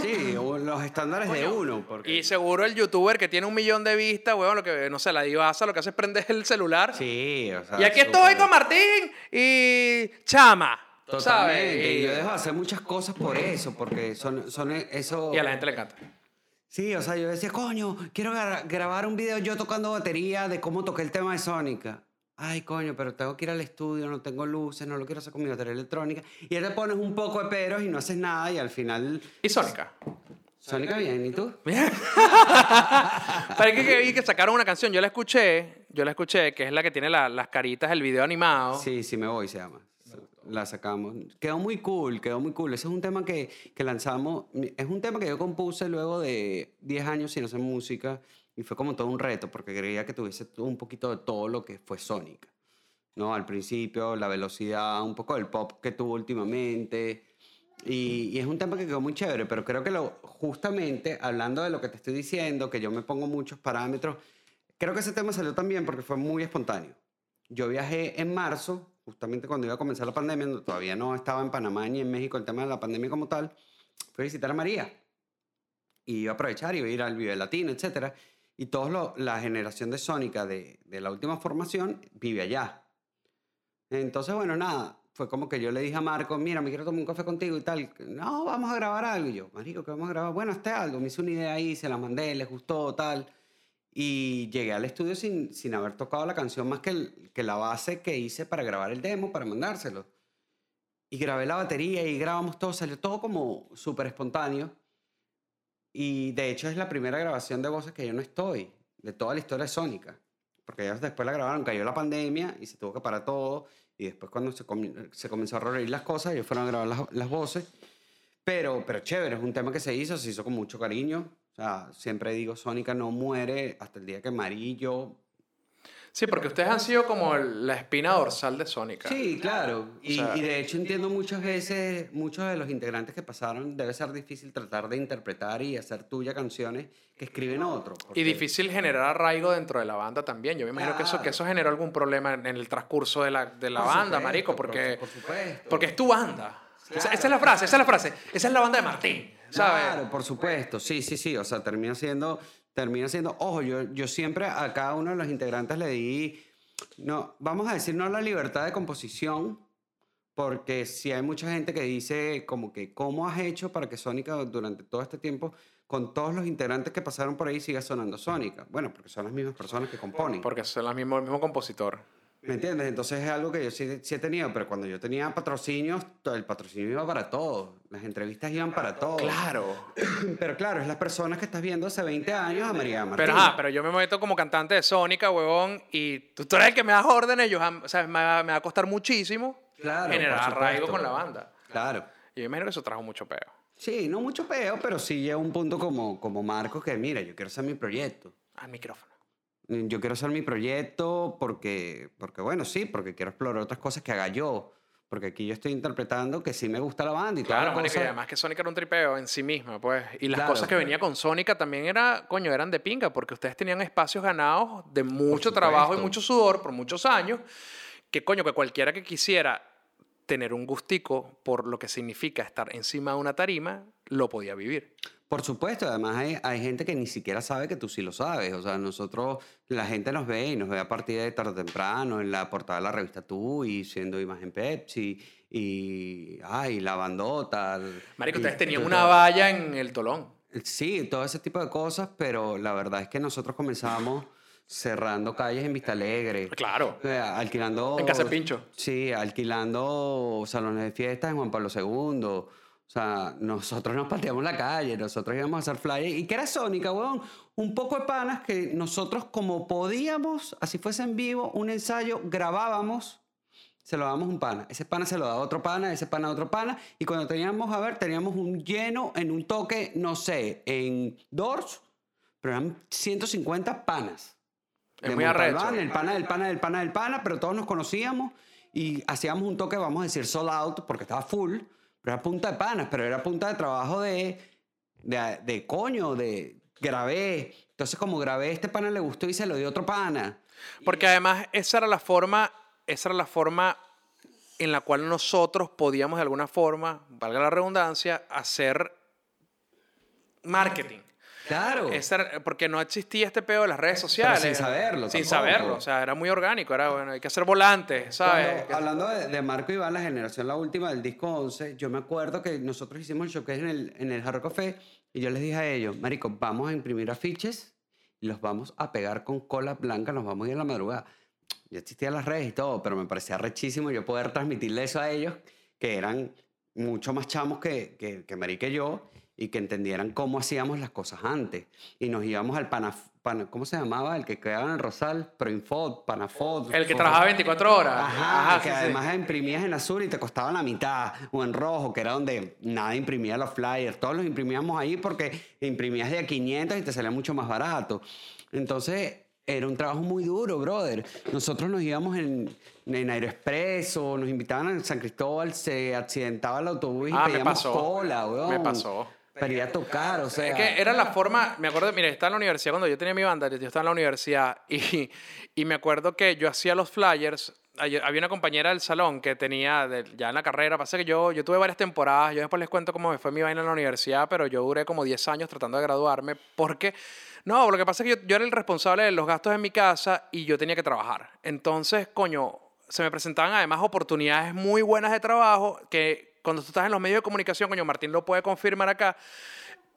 [SPEAKER 4] Sí, los estándares de uno. Porque...
[SPEAKER 1] Y seguro el youtuber que tiene un millón de vistas, weón, lo que, no sé, la divasa, lo que hace es prender el celular.
[SPEAKER 4] Sí, o sea.
[SPEAKER 1] y aquí estoy con Martín y Chama.
[SPEAKER 4] Totalmente. Y
[SPEAKER 1] Y,
[SPEAKER 4] yo dejo de hacer muchas cosas por eso, porque son, son eso.
[SPEAKER 1] y a la gente le encanta.
[SPEAKER 4] Sí, o sea, yo decía, coño, quiero gra- grabar un video yo tocando batería de cómo toqué el tema de Sónica. Ay, coño, pero tengo que ir al estudio, no tengo luces, no lo quiero hacer con mi batería electrónica. Y ahora te pones un poco de peros y no haces nada y al final...
[SPEAKER 1] Y Sónica.
[SPEAKER 4] Sónica bien, ¿y tú?
[SPEAKER 1] Pero es que, que vi que sacaron una canción, yo la escuché, yo la escuché, que es la que tiene la- las caritas del video animado.
[SPEAKER 4] Sí, sí me voy, se llama. La sacamos. Quedó muy cool, quedó muy cool. Ese es un tema que, que lanzamos. Es un tema que yo compuse luego de 10 años sin hacer música y fue como todo un reto porque quería que tuviese un poquito de todo lo que fue Sónica. ¿no? Al principio, la velocidad, un poco del pop que tuvo últimamente. Y, y es un tema que quedó muy chévere, pero creo que lo, justamente hablando de lo que te estoy diciendo, que yo me pongo muchos parámetros, creo que ese tema salió también porque fue muy espontáneo. Yo viajé en marzo, justamente cuando iba a comenzar la pandemia, todavía no estaba en Panamá ni en México el tema de la pandemia como tal, fui a visitar a María. Y iba a aprovechar, iba a ir al Vive Latino, etc. Y toda la generación de Sónica de, de la última formación vive allá. Entonces, bueno, nada, fue como que yo le dije a Marco, mira, me quiero tomar un café contigo y tal. No, vamos a grabar algo. Y yo, marico, ¿qué vamos a grabar? Bueno, este algo. Me hice una idea ahí, se la mandé, les gustó, tal. Y llegué al estudio sin, sin haber tocado la canción más que, que la base que hice para grabar el demo, para mandárselo. Y grabé la batería y grabamos todo, salió todo como súper espontáneo. Y de hecho es la primera grabación de voces que yo no estoy, de toda la historia de Sónica. Porque ellos después la grabaron, cayó la pandemia y se tuvo que parar todo. Y después cuando se, comi- se comenzó a reír las cosas, ellos fueron a grabar las, las voces. Pero, pero chévere, es un tema que se hizo, se hizo con mucho cariño. O sea, siempre digo, Sónica no muere hasta el día que yo...
[SPEAKER 1] Sí, porque ustedes han sido como la espina dorsal de Sónica.
[SPEAKER 4] Sí, claro. Y,
[SPEAKER 1] O sea-
[SPEAKER 4] y de hecho entiendo muchas veces, muchos de los integrantes que pasaron, debe ser difícil tratar de interpretar y hacer tuya canciones que escriben otros.
[SPEAKER 1] Y difícil generar arraigo dentro de la banda también. Yo me imagino que, eso, que eso generó algún problema en el transcurso de la, de la banda, marico, porque,
[SPEAKER 4] Por supuesto.
[SPEAKER 1] porque es tu banda. Esa, esa es la frase, esa es la frase. Esa es la banda de Martín, ¿sabes?
[SPEAKER 4] Claro, por supuesto. Sí, sí, sí. O sea, termina siendo, termina siendo, ojo, yo, yo siempre a cada uno de los integrantes le di, no, vamos a decir no la libertad de composición, porque si hay mucha gente que dice como que, ¿cómo has hecho para que Sónica durante todo este tiempo, con todos los integrantes que pasaron por ahí, siga sonando Sónica? Bueno, porque son las mismas personas que componen.
[SPEAKER 1] Porque son la mismo, el mismo compositor.
[SPEAKER 4] ¿Me entiendes? Entonces es algo que yo sí, sí he tenido, pero cuando yo tenía patrocinios, el patrocinio iba para todo. Las entrevistas iban para todo.
[SPEAKER 1] Claro.
[SPEAKER 4] Pero claro, es las personas que estás viendo hace 20 años a María Martín.
[SPEAKER 1] Pero, ajá, pero yo me meto como cantante de Sónica, huevón, y tú, tú eres el que me das órdenes, yo, o sea, me, va, me va a costar muchísimo
[SPEAKER 4] Claro,
[SPEAKER 1] generar arraigo con la banda.
[SPEAKER 4] Claro.
[SPEAKER 1] Y yo imagino que eso trajo mucho peo.
[SPEAKER 4] Sí, no mucho peo, pero sí llega un punto como, como Marcos que, mira, yo quiero hacer mi proyecto.
[SPEAKER 1] Al micrófono.
[SPEAKER 4] Yo quiero hacer mi proyecto porque, porque, bueno, sí, porque quiero explorar otras cosas que haga yo. Porque aquí yo estoy interpretando que sí me gusta la banda y toda
[SPEAKER 1] Claro,
[SPEAKER 4] la
[SPEAKER 1] marico, y
[SPEAKER 4] cosa.
[SPEAKER 1] además que Sónica era un tripeo en sí misma, pues. Y las
[SPEAKER 4] Claro.
[SPEAKER 1] cosas que venía con Sónica también era, coño, eran de pinga, porque ustedes tenían espacios ganados de mucho trabajo y mucho sudor por muchos años, que coño, que cualquiera que quisiera tener un gustico por lo que significa estar encima de una tarima, lo podía vivir.
[SPEAKER 4] Por supuesto, además hay, hay gente que ni siquiera sabe que tú sí lo sabes. O sea, nosotros, la gente nos ve y nos ve a partir de tarde o temprano en la portada de la revista Tú y siendo imagen Pepsi y, ay, la bandota.
[SPEAKER 1] Marico, ustedes tenían una valla en el tolón.
[SPEAKER 4] Sí, todo ese tipo de cosas, pero la verdad es que nosotros comenzamos cerrando calles en Vista Alegre.
[SPEAKER 1] Claro.
[SPEAKER 4] Eh, alquilando...
[SPEAKER 1] En Casa Pincho.
[SPEAKER 4] Sí, alquilando salones de fiestas en Juan Pablo II. O sea, nosotros nos pateamos la calle, nosotros íbamos a hacer flyers. ¿Y qué era Sónica, weón? Un poco de panas que nosotros, como podíamos, así fuese en vivo, un ensayo, grabábamos, se lo dábamos un pana. Ese pana se lo daba a otro pana, ese pana otro pana. Y cuando teníamos, a ver, teníamos un lleno en un toque, no sé, en Doors, pero eran 150 panas.
[SPEAKER 1] Es muy arrecho.
[SPEAKER 4] el pana del pana del pana del pana, pero todos nos conocíamos y hacíamos un toque, vamos a decir, sold out, porque estaba full, pero era punta de panas, pero era punta de trabajo de, de, de coño, de grabé. Entonces, como grabé, este pana le gustó y se lo dio otro pana.
[SPEAKER 1] Porque además esa era la forma, esa era la forma en la cual nosotros podíamos de alguna forma, valga la redundancia, hacer marketing.
[SPEAKER 4] Claro.
[SPEAKER 1] Era- porque no existía este pedo de las redes sociales.
[SPEAKER 4] sin saberlo
[SPEAKER 1] Sin
[SPEAKER 4] tampoco.
[SPEAKER 1] saberlo. O sea, era muy orgánico. Era, bueno, hay que hacer volantes, ¿sabes?
[SPEAKER 4] Cuando- hablando de, de Marco Iván, la generación, la última del disco 11, yo me acuerdo que nosotros hicimos el showcase en el, en el Jarro Café y yo les dije a ellos, Marico, vamos a imprimir afiches y los vamos a pegar con cola blanca, nos vamos a ir en la madrugada. Ya existían las redes y todo, pero me parecía rechísimo yo poder transmitirle eso a ellos, que eran mucho más chamos que, que, que Marica y yo, y que entendieran cómo hacíamos las cosas antes. Y nos íbamos al Panaf... Pana- ¿Cómo se llamaba? El que quedaba en el Rosal, Proinfod, Panafod.
[SPEAKER 1] El que trabajaba 24 horas.
[SPEAKER 4] Ajá, que
[SPEAKER 1] sí, sí.
[SPEAKER 4] además imprimías en azul y te costaba la mitad, o en rojo, que era donde nada imprimía los flyers. Todos los imprimíamos ahí porque imprimías de a 500 y te salía mucho más barato. Entonces, era un trabajo muy duro, brother. Nosotros nos íbamos en, en Aeroexpreso, nos invitaban a San Cristóbal, se accidentaba el autobús y
[SPEAKER 1] Ah, me
[SPEAKER 4] pedíamos
[SPEAKER 1] pasó.
[SPEAKER 4] cola, weón.
[SPEAKER 1] Me pasó.
[SPEAKER 4] Para ir a tocar, o sea...
[SPEAKER 1] Es que era la forma, me acuerdo, mire, estaba en la universidad, cuando yo tenía mi banda, yo estaba en la universidad y, y me acuerdo que yo hacía los flyers. Había una compañera del salón que tenía, de- ya en la carrera, pasa que yo, yo tuve varias temporadas, yo después les cuento cómo me fue mi vaina en la universidad, pero yo duré como 10 años tratando de graduarme, porque, no, lo que pasa es que yo, yo era el responsable de los gastos en mi casa y yo tenía que trabajar. Entonces, coño, se me presentaban además oportunidades muy buenas de trabajo que cuando tú estás en los medios de comunicación, coño, Martín lo puede confirmar acá,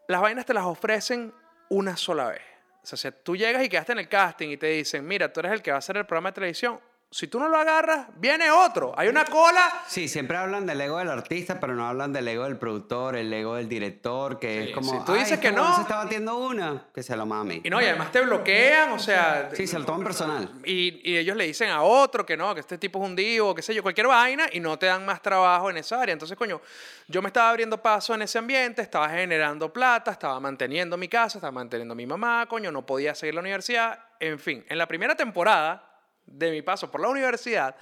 [SPEAKER 1] las vainas te las ofrecen una sola vez. O sea, si tú llegas y quedaste en el casting y te dicen, mira, tú eres el que va a hacer el programa de televisión, si tú no lo agarras, viene otro. Hay una cola.
[SPEAKER 4] Sí, siempre hablan del ego del artista, pero no hablan del ego del productor, el ego del director, que
[SPEAKER 1] Sí,
[SPEAKER 4] es como.
[SPEAKER 1] si tú dices
[SPEAKER 4] "Ay,
[SPEAKER 1] que no".
[SPEAKER 4] se está batiendo una, que se lo mame.
[SPEAKER 1] Y no, y además te bloquean, o sea...
[SPEAKER 4] Sí, se lo toman personal.
[SPEAKER 1] Y, y ellos le dicen a otro que no, que este tipo es un divo, qué sé yo, cualquier vaina, y no te dan más trabajo en esa área. Entonces, coño, yo me estaba abriendo paso en ese ambiente, estaba generando plata, estaba manteniendo mi casa, estaba manteniendo a mi mamá, coño, no podía seguir la universidad. En fin, en la primera temporada de mi paso por la universidad,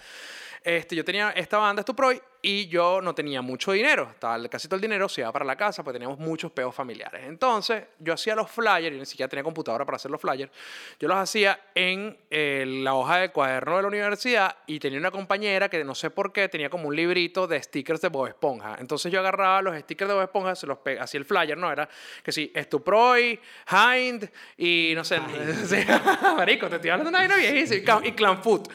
[SPEAKER 1] este, yo tenía esta banda, Stuproy, y yo no tenía mucho dinero. Estaba, casi todo el dinero se iba para la casa, porque teníamos muchos peos familiares. Entonces, yo hacía los flyers, y ni siquiera tenía computadora para hacer los flyers. Yo los hacía en eh, la hoja del cuaderno de la universidad, y tenía una compañera que no sé por qué tenía como un librito de stickers de Bob Esponja. Entonces, yo agarraba los stickers de Bob Esponja, se los hacía el flyer, ¿no? Era que sí, Stuproy, Hind, y no sé. sí, marico, te estoy hablando de una vaina viejísima, y Clan Food.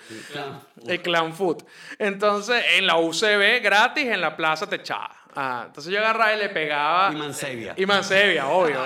[SPEAKER 1] El Clan Food. Entonces, en la UCB, gratis, en la plaza techada. Ah, entonces yo agarraba y le pegaba.
[SPEAKER 4] Y Mansevia.
[SPEAKER 1] Y Mansevia, obvio.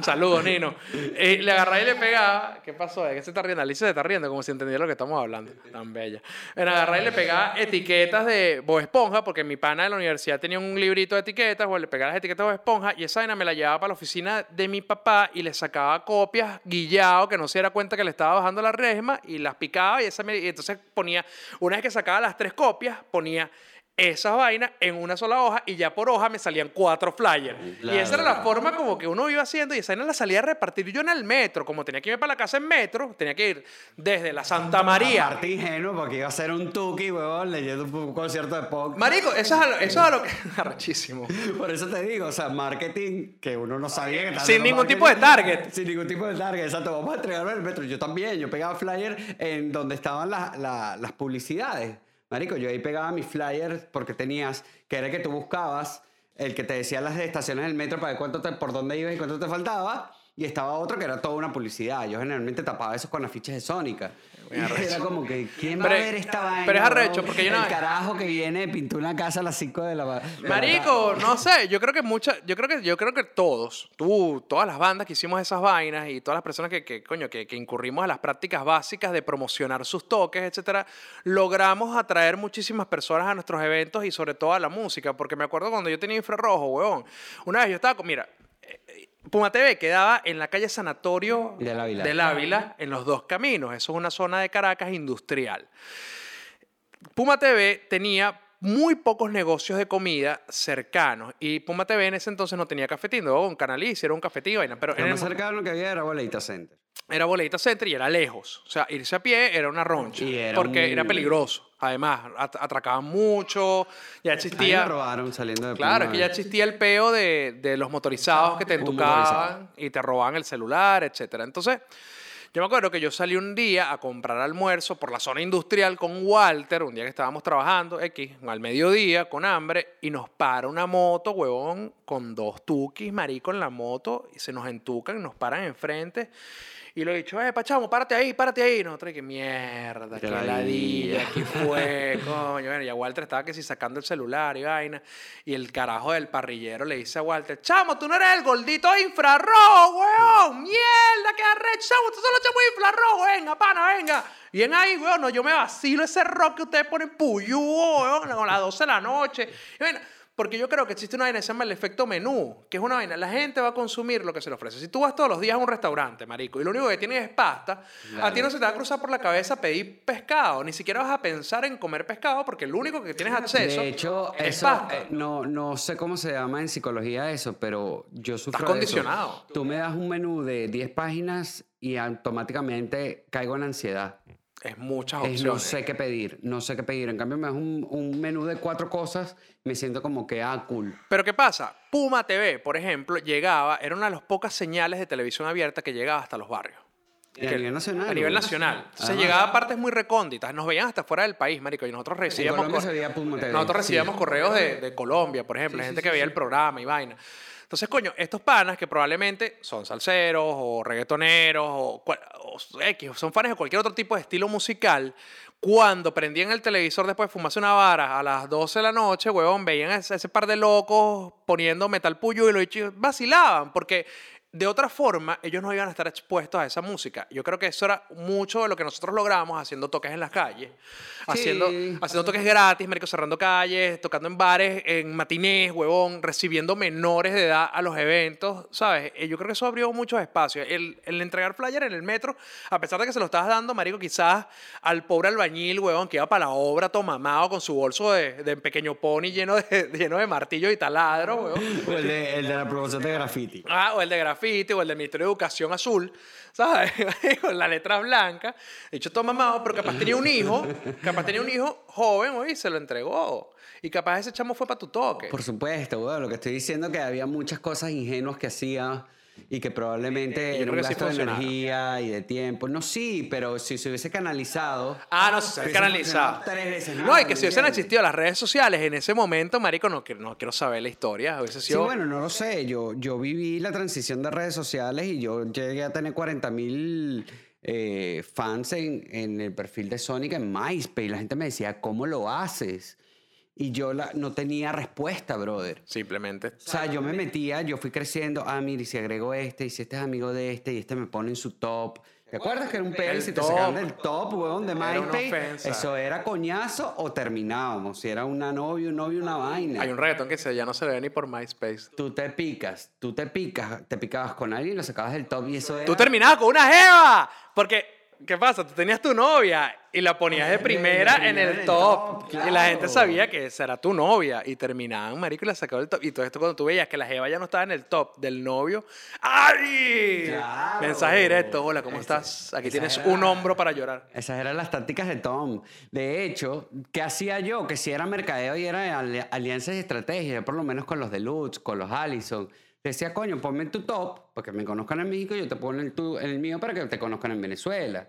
[SPEAKER 1] Saludos, Nino. Eh, le agarraba y le pegaba. ¿Qué pasó? ¿De qué se está riendo? Alicia se está riendo como si entendiera lo que estamos hablando. Tan bella. Bueno, agarraba y le pegaba etiquetas de Bob Esponja, porque mi pana de la universidad tenía un librito de etiquetas, o le pegaba las etiquetas de Bob Esponja, y esa vaina me la llevaba para la oficina de mi papá y le sacaba copias guillado, que no se diera cuenta que le estaba bajando la resma, y las picaba, y, esa me- y entonces ponía, una vez que sacaba las tres copias, ponía esas vainas en una sola hoja y ya por hoja me salían cuatro flyers. Y esa era la
[SPEAKER 4] Claro.
[SPEAKER 1] forma como que uno iba haciendo y esa vaina la salía a repartir yo en el metro. Como tenía que irme para la casa en metro, tenía que ir desde la Santa María.
[SPEAKER 4] Aparte ingenuo, porque iba a ser un tuki, huevón, leyendo un concierto de pop.
[SPEAKER 1] Marico, eso es a lo, eso es a lo que... Arrechísimo.
[SPEAKER 4] Por eso te digo, o sea, marketing que uno no sabía que
[SPEAKER 1] Sin ningún tipo de target.
[SPEAKER 4] Sin ningún tipo de target, exacto. Vamos a entregarlo en el metro. Yo también, yo pegaba flyer en donde estaban las- la- las publicidades. Marico, yo ahí pegaba mis flyers porque tenías, que era que tú buscabas, el que te decía las estaciones del metro para ver cuánto te, por dónde ibas y cuánto te faltaba. Y estaba otro que era toda una publicidad. Yo generalmente tapaba eso con afiches de Sónica. Era como que, ¿quién va
[SPEAKER 1] Pero-
[SPEAKER 4] a ver esta vaina?
[SPEAKER 1] pero es arrecho, porque yo no-
[SPEAKER 4] El carajo que viene pintó una casa a las 5 de la de la
[SPEAKER 1] Marico, no sé, yo creo que muchas, yo creo que, yo creo que todos, tú, todas las bandas que hicimos esas vainas y todas las personas que, que, coño, que, que incurrimos a las prácticas básicas de promocionar sus toques, etcétera, logramos atraer muchísimas personas a nuestros eventos y sobre todo a la música, porque me acuerdo cuando yo tenía infrarrojo, huevón, una vez yo estaba con, mira, eh, Puma TV quedaba en la calle Sanatorio
[SPEAKER 4] Del Ávila.
[SPEAKER 1] del Ávila, en los dos caminos. Eso es una zona de Caracas industrial. Puma TV tenía muy pocos negocios de comida cercanos y Puma TV en ese entonces no tenía cafetín, luego un canaliz, era un cafetín vaina, pero
[SPEAKER 4] Lo
[SPEAKER 1] en
[SPEAKER 4] más
[SPEAKER 1] el-
[SPEAKER 4] cercano que había era Boleita Center.
[SPEAKER 1] era Boleita Center y era lejos. O sea, irse a pie era una roncha.
[SPEAKER 4] Y era
[SPEAKER 1] porque era peligroso. Además, at- atracaban mucho, ya
[SPEAKER 4] Ahí me
[SPEAKER 1] existía...
[SPEAKER 4] robaron saliendo de
[SPEAKER 1] Claro, es que ya existía el peo de, de los motorizados que te entucaban y te robaban el celular, etcétera. Entonces, yo me acuerdo que yo salí un día a comprar almuerzo por la zona industrial con Walter, un día que estábamos trabajando, X, al mediodía, con hambre, y nos para una moto, huevón, con dos tukis, marico, en la moto, y se nos entucan, nos paran enfrente. Y lo he dicho, eh, Pachamo, párate ahí, párate ahí. Y nosotros, que mierda,
[SPEAKER 4] Qué ladilla.
[SPEAKER 1] ¿qué fue, coño? Bueno, ya Walter estaba que si sacando el celular y vaina. Y el carajo del parrillero le dice a Walter, chamo, tú no eres el gordito infrarrojo, weón. Mierda, qué arrecho, chamo, tú solo chamo infrarrojo, venga, pana, venga. Y en ahí, weón, no, yo me vacilo ese rock que ustedes ponen puyú, weón, a las 12 de la noche. Y bueno, porque yo creo que existe una vaina que se llama el efecto menú, que es una vaina, la gente va a consumir lo que se le ofrece. Si tú vas todos los días a un restaurante, marico, y lo único que tienes es pasta, a ti no se te va a cruzar por la cabeza pedir pescado, ni siquiera vas a pensar en comer pescado porque lo único que tienes acceso
[SPEAKER 4] De hecho,
[SPEAKER 1] es
[SPEAKER 4] eso,
[SPEAKER 1] pasta.
[SPEAKER 4] eh, no, no sé cómo se llama en psicología eso, pero yo sufro
[SPEAKER 1] Estás
[SPEAKER 4] de eso.
[SPEAKER 1] condicionado.
[SPEAKER 4] Tú me das un menú de 10 páginas y automáticamente caigo en ansiedad.
[SPEAKER 1] Es muchas
[SPEAKER 4] Es, no
[SPEAKER 1] opciones.
[SPEAKER 4] sé qué pedir, no sé qué pedir. En cambio, me das un, un menú de cuatro cosas, me siento como que, ah, cool.
[SPEAKER 1] Pero ¿qué pasa? Puma TV, por ejemplo, llegaba, era una de las pocas señales de televisión abierta que llegaba hasta los barrios.
[SPEAKER 4] Y a nivel nacional.
[SPEAKER 1] A nivel nacional. Entonces
[SPEAKER 4] Ajá.
[SPEAKER 1] llegaba a partes muy recónditas. Nos veían hasta fuera del país, marico. Y nosotros recibíamos... Cor-
[SPEAKER 4] se
[SPEAKER 1] Nosotros
[SPEAKER 4] sí.
[SPEAKER 1] recibíamos correos de, de Colombia, por ejemplo.
[SPEAKER 4] Sí,
[SPEAKER 1] gente
[SPEAKER 4] sí,
[SPEAKER 1] que veía el programa y vaina. Entonces, coño, estos panas que probablemente son salseros o reggaetoneros o, o son fans de cualquier otro tipo de estilo musical, cuando prendían el televisor después de fumarse una vara a las 12 de la noche, huevón, veían ese, ese par de locos poniendo metal puyo y los vacilaban, porque de otra forma ellos no iban a estar expuestos a esa música. Yo creo que eso era mucho de lo que nosotros logramos haciendo toques en las calles, haciendo, haciendo toques gratis, marico, cerrando calles, tocando en bares, en matinés, huevón, recibiendo menores de edad a los eventos, ¿sabes? Eh, Yo creo que eso abrió muchos espacios. El, el entregar flyer en el metro, a pesar de que se lo estabas dando, marico, quizás al pobre albañil, huevón, que iba para la obra todo mamado con su bolso de, de pequeño pony lleno de, lleno de martillos y taladros, huevón.
[SPEAKER 4] O el de, el de la promoción de graffiti.
[SPEAKER 1] Ah, o el de grafiti, o el del Ministerio de Educación azul, ¿sabes? Con la letra blanca. De hecho, todo mamado, pero capaz tenía un hijo, capaz tenía un hijo joven, oye, y se lo entregó. Y capaz ese chamo fue para tu toque.
[SPEAKER 4] Por supuesto, güey. Lo que estoy diciendo es que había muchas cosas ingenuas que hacía y que probablemente
[SPEAKER 1] Yo
[SPEAKER 4] era un
[SPEAKER 1] sí
[SPEAKER 4] gasto de energía y de tiempo. No, sí, pero si se hubiese canalizado...
[SPEAKER 1] Ah, no, se
[SPEAKER 4] hubiese
[SPEAKER 1] canalizado.
[SPEAKER 4] funcionado tres veces
[SPEAKER 1] No,
[SPEAKER 4] más,
[SPEAKER 1] y que si
[SPEAKER 4] ¿me
[SPEAKER 1] hubiesen existido las redes sociales en ese momento, marico, no, quiero- no quiero saber la historia. Hubiese
[SPEAKER 4] Sí, bueno, no lo sé. Yo, yo viví la transición de redes sociales y yo llegué a tener 40 mil fans en, en el perfil de Sonic en MySpace. Y la gente me decía, ¿cómo lo haces? Y yo la, no tenía respuesta, brother.
[SPEAKER 1] Simplemente.
[SPEAKER 4] O sea, yo me metía, yo fui creciendo, ah, mire, y si agrego este, y si este es amigo de este, y este me pone en su top. ¿Te acuerdas que era un
[SPEAKER 1] El
[SPEAKER 4] si te sacaban del top, weón, de MySpace? Eso era coñazo o terminábamos. Si era una novia, un novio, una vaina.
[SPEAKER 1] Hay un reggaetón que se, ya no se le ve ni por MySpace.
[SPEAKER 4] Tú te picas, tú te picas, te picabas con alguien y lo sacabas del top y eso era...
[SPEAKER 1] Tú terminabas con una jeva. Porque, ¿qué pasa? Tú tenías tu novia y la ponías de primera en el top. Y la gente sabía que esa era tu novia. Y terminaban, marico, y la sacaban del top. Y todo esto cuando tú veías que la jeva ya no estaba en el top del novio. ¡Ay!
[SPEAKER 4] Claro.
[SPEAKER 1] Mensaje directo. Hola, ¿cómo estás? Aquí
[SPEAKER 4] esa
[SPEAKER 1] tienes
[SPEAKER 4] era-
[SPEAKER 1] un hombro para llorar.
[SPEAKER 4] Esas eran las tácticas de Tom. De hecho, ¿qué hacía yo? Que si era mercadeo y era ali- alianzas y estrategias, por lo menos con los Deluxe, con los Allison. Decía, coño, ponme en tu top, porque me conozcan en México, yo te pongo en el, tu- en el mío para que te conozcan en Venezuela.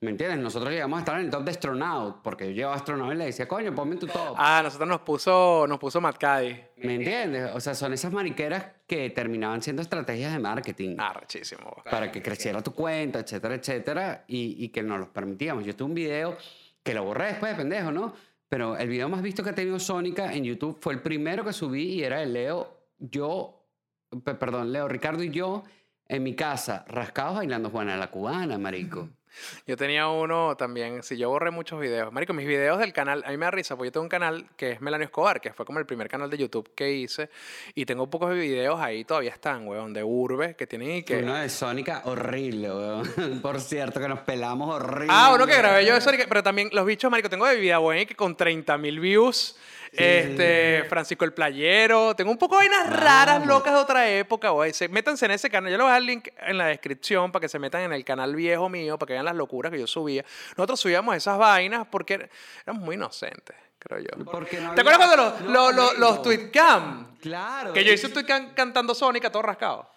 [SPEAKER 4] ¿Me entiendes? Nosotros llegamos a estar en el top de Astronaut, porque yo llevaba Astronaut y le decía, coño, ponme en tu top.
[SPEAKER 1] Ah, nosotros nos puso, nos puso Matt Caddy.
[SPEAKER 4] ¿Me entiendes? O sea, son esas mariqueras que terminaban siendo estrategias de marketing.
[SPEAKER 1] Ah, rechísimo.
[SPEAKER 4] para que creciera tu cuenta, etcétera, etcétera, y, y que nos los permitíamos. Yo tuve un video que lo borré después de pendejo, ¿no? Pero el video más visto que ha tenido Sónica en YouTube fue el primero que subí y era de Leo, yo, perdón, Leo, Ricardo y yo en mi casa, rascados bailando Juana la Cubana, marico.
[SPEAKER 1] Yo tenía uno también, si yo borré muchos videos. Marico, mis videos del canal, a mí me da risa, porque yo tengo un canal que es Melanio Escobar, que fue como el primer canal de YouTube que hice, y tengo pocos videos ahí, todavía están, weón, de Urbe, que tienen y que...
[SPEAKER 4] Uno de Sónica horrible, weón. Por cierto, que nos pelamos horrible.
[SPEAKER 1] Ah, uno que grabé yo de Sonic, pero también los bichos, marico, tengo de vida buena que con 30 mil views. Este, Francisco el Playero. Tengo un poco de vainas raras, locas de otra época, güey. Se- Métanse en ese canal. Yo les voy a dejar el link en la descripción para que se metan en el canal viejo mío, para que vean las locuras que yo subía. Nosotros subíamos esas vainas porque éramos muy inocentes, creo yo.
[SPEAKER 4] Porque no
[SPEAKER 1] ¿Te
[SPEAKER 4] había-
[SPEAKER 1] acuerdas cuando los,
[SPEAKER 4] no,
[SPEAKER 1] los, los, los tweetcam?
[SPEAKER 4] Claro.
[SPEAKER 1] Que yo hice un tweetcam cantando Sónica todo rascado.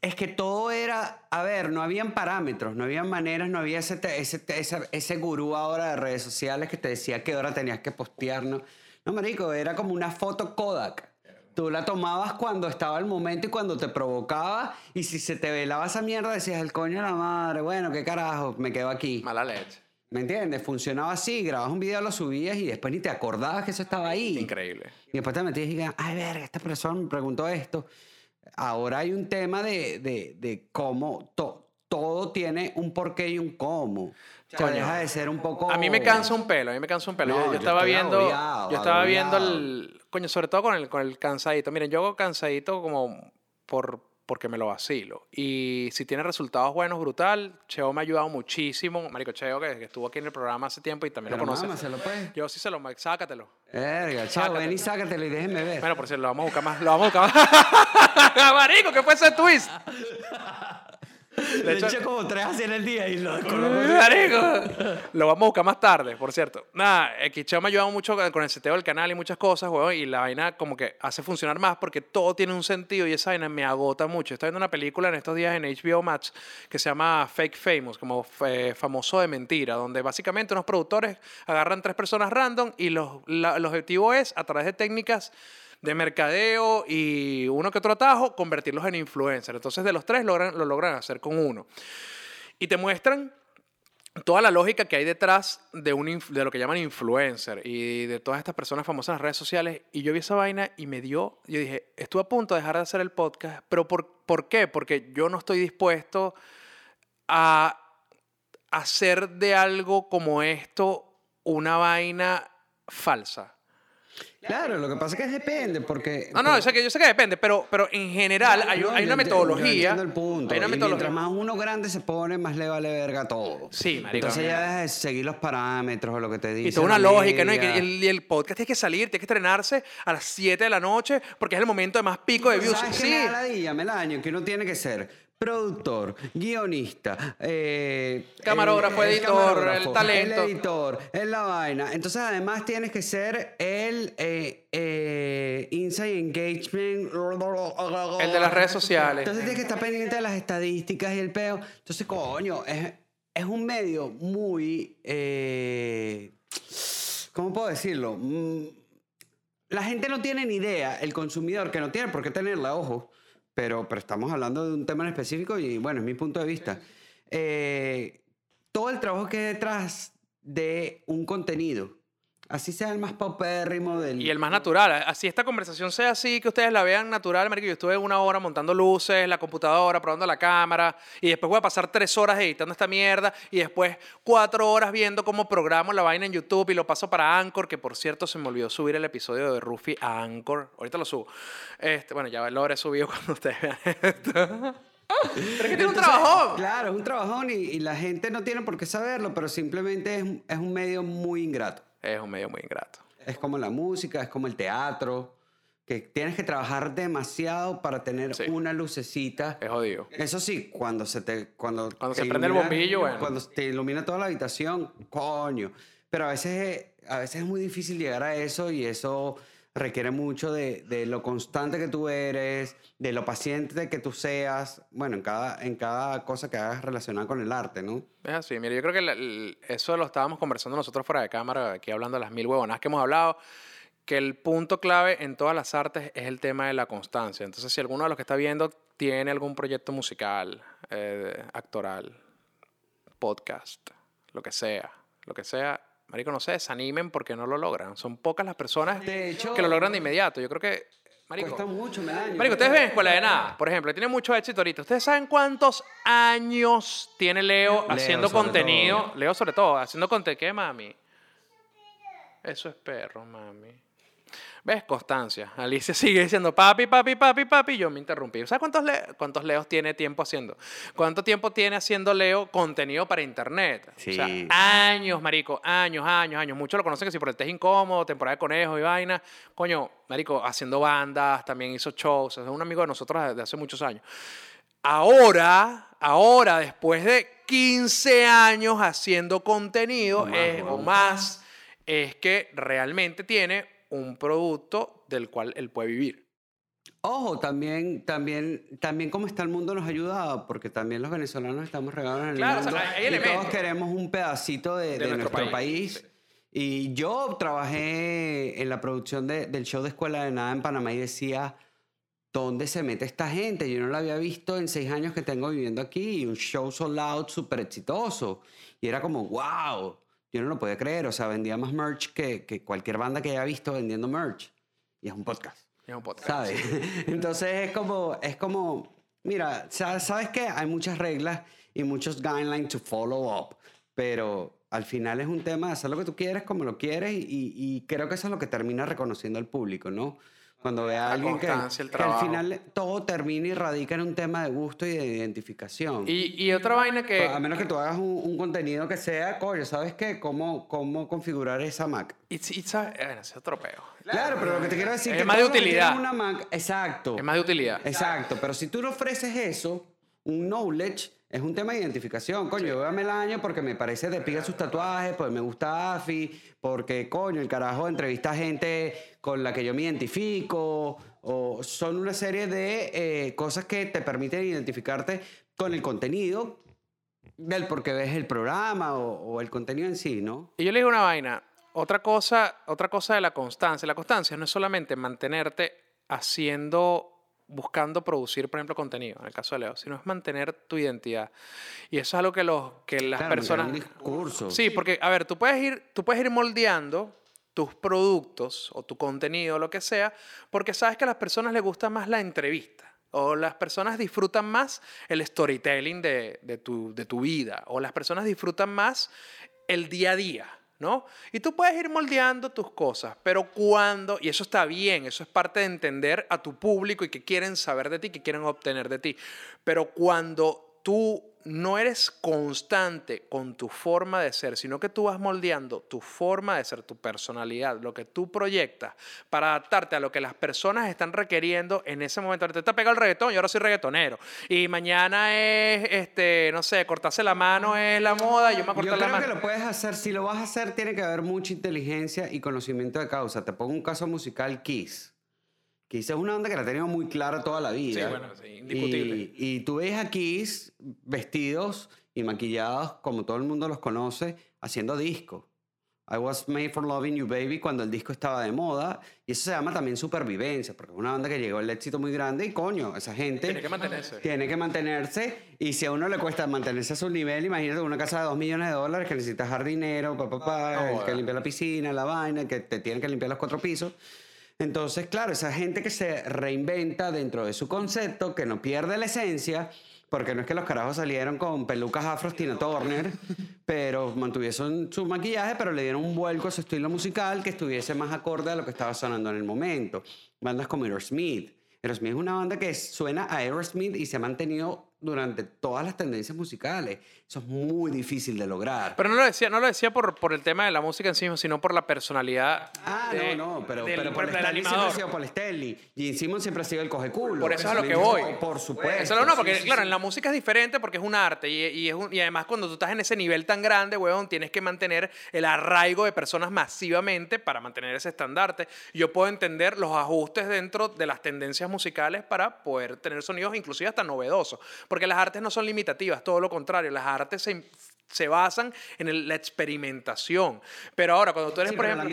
[SPEAKER 4] Es que todo era, a ver, no habían parámetros, no habían maneras, no había ese, te- ese, te- ese, ese gurú ahora de redes sociales que te decía qué hora tenías que postear. No, no marico, era como una foto Kodak. Tú la tomabas cuando estaba el momento y cuando te provocaba y si se te velaba esa mierda decías, el coño de la madre, bueno, qué carajo, me quedo aquí.
[SPEAKER 1] Mala leche.
[SPEAKER 4] ¿Me entiendes? Funcionaba así, grababas un video, lo subías y después ni te acordabas que eso estaba ahí.
[SPEAKER 1] Increíble.
[SPEAKER 4] Y después te metías y digas, ay, verga, esta persona me preguntó esto. Ahora hay un tema de, de, de cómo to- todo tiene un porqué y un cómo.
[SPEAKER 1] Coño.
[SPEAKER 4] deja de ser un poco...
[SPEAKER 1] A mí me cansa un pelo, a mí me cansa un pelo.
[SPEAKER 4] No,
[SPEAKER 1] yo, yo estaba viendo,
[SPEAKER 4] agobiado,
[SPEAKER 1] yo estaba viendo
[SPEAKER 4] agobiado.
[SPEAKER 1] el, coño, sobre todo con el, con el cansadito. Miren, yo hago cansadito como por, porque me lo vacilo. Y si tiene resultados buenos, brutal. Cheo me ha ayudado muchísimo. Marico Cheo, que, que estuvo aquí en el programa hace tiempo y también
[SPEAKER 4] Pero
[SPEAKER 1] lo conoce.
[SPEAKER 4] mámaselo, pues.
[SPEAKER 1] Yo sí se lo, sácatelo.
[SPEAKER 4] Verga, chao, ven y sácatelo y déjenme ver.
[SPEAKER 1] Bueno, por cierto, lo vamos a buscar más, lo vamos a buscar más. Marico, ¿qué fue ese twist?
[SPEAKER 4] Le echo como tres así en el día y lo.
[SPEAKER 1] Lo vamos a buscar más tarde, por cierto. Nada, Xcheo me ha ayudado mucho con el seteo del canal y muchas cosas, weón, y la vaina como que hace funcionar más porque todo tiene un sentido y esa vaina me agota mucho. Estoy viendo una película en estos días en HBO Max que se llama Fake Famous, como eh, famoso de mentira, donde básicamente unos productores agarran tres personas random y los, la- el objetivo es, a través de técnicas de mercadeo y uno que otro atajo, convertirlos en influencers. Entonces, de los tres logran, lo logran hacer con uno. Y te muestran toda la lógica que hay detrás de, un, de lo que llaman influencer y de todas estas personas famosas en las redes sociales. Y yo vi esa vaina y me dio, yo dije, estuve a punto de dejar de hacer el podcast, pero ¿por, ¿por qué? Porque yo no estoy dispuesto a hacer de algo como esto una vaina falsa.
[SPEAKER 4] Claro, lo que pasa es que depende, porque...
[SPEAKER 1] No, no, yo sé que, yo sé que depende, pero, pero en general hay,
[SPEAKER 4] No,
[SPEAKER 1] hay una metodología.
[SPEAKER 4] entiendo el punto.
[SPEAKER 1] Hay una
[SPEAKER 4] y
[SPEAKER 1] metodología.
[SPEAKER 4] mientras más uno grande se pone, más le vale verga todo.
[SPEAKER 1] Sí, marico.
[SPEAKER 4] Entonces ya dejas de seguir los parámetros o lo que te dice.
[SPEAKER 1] Y toda una
[SPEAKER 4] la
[SPEAKER 1] lógica, ¿no? Y, que el, y el podcast tiene que salir, tiene que estrenarse a las 7 de la noche porque es el momento de más pico de views.
[SPEAKER 4] ¿Sabes
[SPEAKER 1] Sí.
[SPEAKER 4] me da ladilla, Melaño? Que uno tiene que ser productor, guionista, eh,
[SPEAKER 1] Camarógrafo, editor, el talento.
[SPEAKER 4] El editor, es la vaina. Entonces, además, tienes que ser el eh, eh, Inside Engagement.
[SPEAKER 1] El de las redes sociales.
[SPEAKER 4] Entonces, tienes que estar pendiente de las estadísticas y el peo. Entonces, coño, es, es un medio muy. eh, ¿Cómo puedo decirlo? Mm, la gente no tiene ni idea, el consumidor, que no tiene por qué tenerla, ojo, pero, pero estamos hablando de un tema en específico y bueno, es mi punto de vista. Eh, todo el trabajo que hay detrás de un contenido, así sea el más paupérrimo del...
[SPEAKER 1] Y el más natural. Así esta conversación sea así, que ustedes la vean natural, marico. Yo estuve una hora montando luces, la computadora, probando la cámara, y después voy a pasar tres horas editando esta mierda, y después cuatro horas viendo cómo programo la vaina en YouTube y lo paso para Anchor, que por cierto se me olvidó subir el episodio de Rufi a Anchor. Ahorita lo subo. Este, bueno, ya lo habré subido cuando ustedes vean esto. Pero es que tiene un trabajón.
[SPEAKER 4] Claro, es un trabajón y, y la gente no tiene por qué saberlo, pero simplemente es, es un medio muy ingrato.
[SPEAKER 1] Es un medio muy ingrato.
[SPEAKER 4] Es como la música, es como el teatro, que tienes que trabajar demasiado para tener
[SPEAKER 1] Sí.
[SPEAKER 4] una lucecita.
[SPEAKER 1] Es jodido.
[SPEAKER 4] Eso sí, cuando se te cuando,
[SPEAKER 1] Cuando
[SPEAKER 4] te
[SPEAKER 1] se prende el bombillo, bueno.
[SPEAKER 4] Cuando te ilumina toda la habitación, coño. Pero a veces, a veces es muy difícil llegar a eso y eso requiere mucho de, de lo constante que tú eres, de lo paciente que tú seas, bueno, en cada, en cada cosa que hagas relacionada con el arte, ¿no?
[SPEAKER 1] Es así, mira, yo creo que eso lo estábamos conversando nosotros fuera de cámara, aquí hablando de las mil huevonas que hemos hablado, que el punto clave en todas las artes es el tema de la constancia. Entonces, si alguno de los que está viendo tiene algún proyecto musical, eh, actoral, podcast, lo que sea, lo que sea, marico, no se desanimen porque no lo logran. Son pocas las personas
[SPEAKER 4] De hecho,
[SPEAKER 1] que lo logran de inmediato. Yo creo que, marico,
[SPEAKER 4] Cuesta mucho, me daño.
[SPEAKER 1] Marico, ustedes ven Escuela de Nada, por ejemplo, tiene mucho éxito ahorita. ¿Ustedes saben cuántos años tiene Leo haciendo contenido?
[SPEAKER 4] todo.
[SPEAKER 1] Leo sobre todo, haciendo contenido. ¿Qué, mami? Eso es perro, mami. ¿Ves? Constancia. Alicia sigue diciendo papi, papi, papi, papi. Yo me interrumpí. ¿Sabes cuántos, Le- cuántos Leos tiene tiempo haciendo? ¿Cuánto tiempo tiene haciendo Leo contenido para internet? O sea,
[SPEAKER 4] Sí.
[SPEAKER 1] años, marico. Años, años, años. Muchos lo conocen que si por el test incómodo, temporada de conejos y vaina. Coño, marico, haciendo bandas, también hizo shows. Es un amigo de nosotros de hace muchos años. Ahora, ahora, después de 15 años haciendo contenido
[SPEAKER 4] O más, weón.
[SPEAKER 1] o más, es que realmente tiene un producto del cual él puede vivir.
[SPEAKER 4] Ojo, también, también, también cómo está el mundo nos ha ayudado, porque también los venezolanos estamos regados en el
[SPEAKER 1] Claro, o sea,
[SPEAKER 4] mundo
[SPEAKER 1] hay- hay
[SPEAKER 4] y todos queremos un pedacito de, de nuestro,
[SPEAKER 1] nuestro
[SPEAKER 4] país.
[SPEAKER 1] país,
[SPEAKER 4] Y yo trabajé en la producción de- del show de Escuela de Nada en Panamá y decía, ¿dónde se mete esta gente? Yo no la había visto en seis años que tengo viviendo aquí y un show sold out súper exitoso. Y era como, wow, yo no lo podía creer. O sea, vendía más merch que, que cualquier banda que haya visto vendiendo merch. Y es un podcast.
[SPEAKER 1] Es un podcast.
[SPEAKER 4] ¿sabes? Entonces es como, es como, mira, sa- sabes que hay muchas reglas y muchos guidelines to follow up, pero al final es un tema de hacer lo que tú quieres como lo quieres y, y creo que eso es lo que termina reconociendo el público, ¿no? Cuando ve a alguien que,
[SPEAKER 1] constancia, el
[SPEAKER 4] que al final todo termina y radica en un tema de gusto y de identificación.
[SPEAKER 1] Y, y otra vaina que...
[SPEAKER 4] a menos que tú hagas un, un contenido que sea, coño, ¿sabes qué? ¿Cómo, cómo configurar esa Mac?
[SPEAKER 1] y, bueno, ese es otro peo.
[SPEAKER 4] Claro, pero lo que te quiero decir
[SPEAKER 1] Es
[SPEAKER 4] que
[SPEAKER 1] más de utilidad.
[SPEAKER 4] Una Mac, exacto.
[SPEAKER 1] Es más de utilidad.
[SPEAKER 4] Exacto, pero si tú le ofreces eso, un knowledge, Es un tema de identificación. Coño, yo veo a Melaño porque me parece de piga sus tatuajes, porque me gusta Afi, porque, coño, el carajo entrevista a gente con la que yo me identifico. O son una serie de eh, cosas que te permiten identificarte con el contenido del por qué ves el programa o, o el contenido en sí, ¿no?
[SPEAKER 1] Y yo le digo una vaina. Otra cosa, otra cosa de la constancia. La constancia no es solamente mantenerte haciendo, buscando producir, por ejemplo, contenido, en el caso de Leo, sino es mantener tu identidad. Y eso es algo que, los, que las
[SPEAKER 4] Claro,
[SPEAKER 1] personas...
[SPEAKER 4] un discurso.
[SPEAKER 1] Sí, porque, a ver, tú puedes ir, tú puedes ir moldeando tus productos o tu contenido, lo que sea, porque sabes que a las personas les gusta más la entrevista. O las personas disfrutan más el storytelling de, de tu, de tu vida. O las personas disfrutan más el día a día. ¿No? Y tú puedes ir moldeando tus cosas, pero cuando, y eso está bien, eso es parte de entender a tu público y que quieren saber de ti, que quieren obtener de ti, pero cuando tú no eres constante con tu forma de ser, sino que tú vas moldeando tu forma de ser, tu personalidad, lo que tú proyectas, para adaptarte a lo que las personas están requiriendo en ese momento. Ahorita te pega el reggaetón, yo ahora soy reggaetonero. Y mañana es, este, no sé, cortarse la mano es la moda, yo me voy a
[SPEAKER 4] Yo
[SPEAKER 1] cortar la
[SPEAKER 4] creo
[SPEAKER 1] mano.
[SPEAKER 4] que lo puedes hacer. Si lo vas a hacer, tiene que haber mucha inteligencia y conocimiento de causa. Te pongo un caso musical, Kiss. Kiss es una banda que la tenido muy clara toda la vida.
[SPEAKER 1] Sí, bueno, sí, indiscutible.
[SPEAKER 4] Y, y tú ves a Kiss vestidos y maquillados, como todo el mundo los conoce, haciendo disco. I was made for loving you, baby, cuando el disco estaba de moda. Y eso se llama también supervivencia, porque es una banda que llegó al éxito muy grande y coño, esa gente
[SPEAKER 1] Tiene que mantenerse.
[SPEAKER 4] tiene que mantenerse y si a uno le cuesta mantenerse a su nivel, imagínate una casa de 2 millones de dólares que necesitas jardinero, papá, papá,
[SPEAKER 1] No
[SPEAKER 4] el que limpia la piscina, la vaina, que te tiene que limpiar los cuatro pisos. Entonces, claro, esa gente que se reinventa dentro de su concepto, que no pierde la esencia, porque no es que los carajos salieron con pelucas afros Tina Turner, pero mantuvieron su maquillaje, pero le dieron un vuelco a su estilo musical que estuviese más acorde a lo que estaba sonando en el momento. Bandas como Aerosmith. Aerosmith es una banda que suena a Aerosmith y se ha mantenido durante todas las tendencias musicales. Eso es muy difícil de lograr.
[SPEAKER 1] Pero no lo decía, no lo decía por, por el tema de la música en sí, sino por la personalidad.
[SPEAKER 4] Ah,
[SPEAKER 1] de-
[SPEAKER 4] no, no, pero,
[SPEAKER 1] del-
[SPEAKER 4] pero
[SPEAKER 1] por
[SPEAKER 4] Paul Stanley siempre ha sido Paul Stanley. Gene Simmons siempre ha sido el coge culo.
[SPEAKER 1] Por eso es a lo que voy.
[SPEAKER 4] Por supuesto.
[SPEAKER 1] Eso no, no, porque
[SPEAKER 4] sí, sí,
[SPEAKER 1] claro,
[SPEAKER 4] sí.
[SPEAKER 1] en la música es diferente porque es un arte y, y es un- y además cuando tú estás en ese nivel tan grande, weón, tienes que mantener el arraigo de personas masivamente para mantener ese estandarte. Yo puedo entender los ajustes dentro de las tendencias musicales para poder tener sonidos inclusive hasta novedosos, porque las artes no son limitativas, todo lo contrario, las artes se, se basan en el- la experimentación. Pero ahora, cuando tú eres,
[SPEAKER 4] Sí,
[SPEAKER 1] por ejemplo...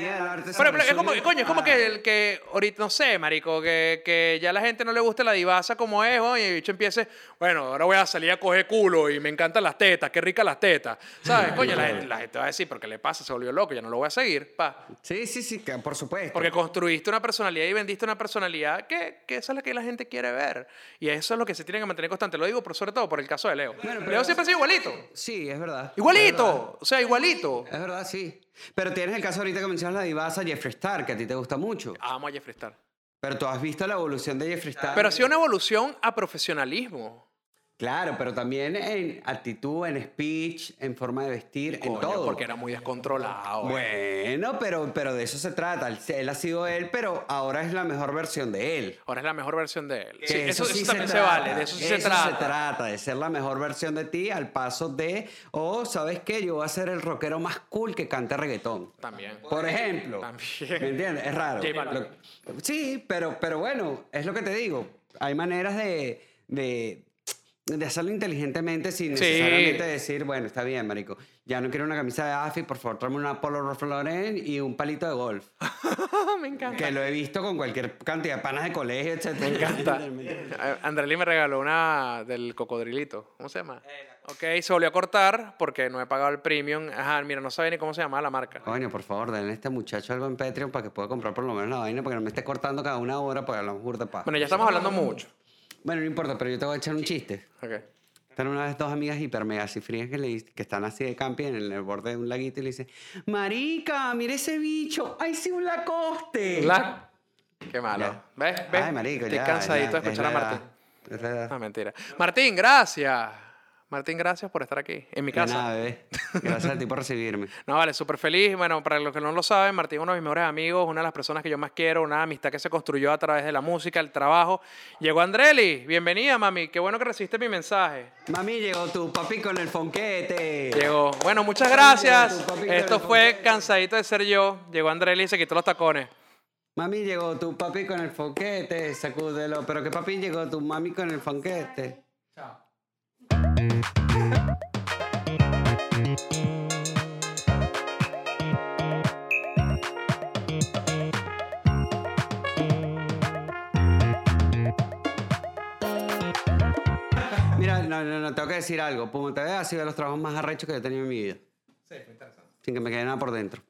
[SPEAKER 1] Por es como, coño, es como que el que ahorita, no sé, marico, que, que ya la gente no le guste la divasa como es, oye, y el bicho empiece, bueno, ahora voy a salir a coger culo y me encantan las tetas, qué ricas las tetas, ¿sabes? Coño, la gente, la gente va a decir, ¿pero qué le pasa? Se volvió loco, ya no lo voy a seguir, pa.
[SPEAKER 4] Sí, sí, sí, que por supuesto.
[SPEAKER 1] Porque construiste una personalidad y vendiste una personalidad que, que esa es la que la gente quiere ver. Y eso es lo que se tiene que mantener constante. Lo digo, pero sobre todo por el caso de Leo.
[SPEAKER 4] Bueno, pero-
[SPEAKER 1] Leo siempre ha sido igualito.
[SPEAKER 4] Sí, es verdad. Es verdad.
[SPEAKER 1] Igualito. O sea, igualito.
[SPEAKER 4] Es verdad, sí. Pero tienes el caso ahorita que mencionas la divasa Jeffree Star, que a ti te gusta mucho.
[SPEAKER 1] Amo a Jeffree Star.
[SPEAKER 4] Pero tú has visto la evolución de Jeffree Star.
[SPEAKER 1] Pero ha sido una evolución a profesionalismo.
[SPEAKER 4] Claro, pero también en actitud, en speech, en forma de vestir, en todo.
[SPEAKER 1] Porque era muy descontrolado.
[SPEAKER 4] Bueno, pero, pero de eso se trata. Él, ha sido él, pero ahora es la mejor versión de él.
[SPEAKER 1] Ahora es la mejor versión de él. Sí, eso, eso
[SPEAKER 4] sí
[SPEAKER 1] también se, vale, de eso sí
[SPEAKER 4] Eso
[SPEAKER 1] se trata.
[SPEAKER 4] se trata, de ser la mejor versión de ti al paso de, oh, ¿sabes qué? Yo voy a ser el rockero más cool que cante reggaetón.
[SPEAKER 1] También.
[SPEAKER 4] Por ejemplo.
[SPEAKER 1] También.
[SPEAKER 4] ¿Me entiendes? Es raro. Lo- sí, pero, pero bueno, es lo que te digo. Hay maneras de, de, de hacerlo inteligentemente sin
[SPEAKER 1] Sí.
[SPEAKER 4] necesariamente decir, bueno, está bien, marico. Ya no quiero una camisa de AFI, por favor, tráeme una Polo Ralph Lauren y un palito de golf.
[SPEAKER 1] me encanta.
[SPEAKER 4] Que lo he visto con cualquier cantidad de panas de colegio, etc.
[SPEAKER 1] Me encanta. Eh, Andreli me regaló una del cocodrilito. ¿Cómo se llama? Ok, se volvió a cortar porque no he pagado el premium. Ajá, mira, no sabe ni cómo se llama la marca.
[SPEAKER 4] Coño, por favor, denle a este muchacho algo en Patreon para que pueda comprar por lo menos la vaina, porque no me esté cortando cada una hora para la burda pa.
[SPEAKER 1] Bueno, ya estamos hablando mucho.
[SPEAKER 4] Bueno, no importa, pero yo te voy a echar un chiste.
[SPEAKER 1] Ok.
[SPEAKER 4] Están una vez dos amigas hiper mega cifrías que, le, dic- que están así de camping en el borde de un laguito y le dicen, Marica, mire ese bicho, ¡ay sí un lacoste!
[SPEAKER 1] La- Qué malo.
[SPEAKER 4] Ya.
[SPEAKER 1] ¿Ves? ¿Ves?
[SPEAKER 4] Ay, marico,
[SPEAKER 1] Estoy
[SPEAKER 4] ya,
[SPEAKER 1] cansadito
[SPEAKER 4] ya,
[SPEAKER 1] de
[SPEAKER 4] es
[SPEAKER 1] escuchar a
[SPEAKER 4] la
[SPEAKER 1] Martín.
[SPEAKER 4] es la edad.
[SPEAKER 1] No, mentira. Martín, gracias. Martín, gracias por estar aquí, en mi
[SPEAKER 4] De
[SPEAKER 1] casa.
[SPEAKER 4] nada, bebé. Gracias a ti por recibirme.
[SPEAKER 1] No, vale, súper feliz. Bueno, para los que no lo saben, Martín es uno de mis mejores amigos, una de las personas que yo más quiero, una amistad que se construyó a través de la música, el trabajo. Llegó Andreli, bienvenida, mami. Qué bueno que recibiste mi mensaje.
[SPEAKER 4] Mami, llegó tu papi con el fonquete.
[SPEAKER 1] Llegó. Bueno, muchas gracias.
[SPEAKER 4] llegó tu papi con
[SPEAKER 1] Esto fue
[SPEAKER 4] fonquete.
[SPEAKER 1] Cansadito de ser yo. Llegó Andreli y se quitó los tacones.
[SPEAKER 4] Mami, llegó tu papi con el fonquete. Sacúdelo. Pero que papi llegó tu mami con el fonquete. Mira, no, no, no, tengo que decir algo. TV ha sido de los trabajos más arrechos que he tenido en mi vida.
[SPEAKER 1] Sí, fue interesante.
[SPEAKER 4] Sin que me quede nada por dentro.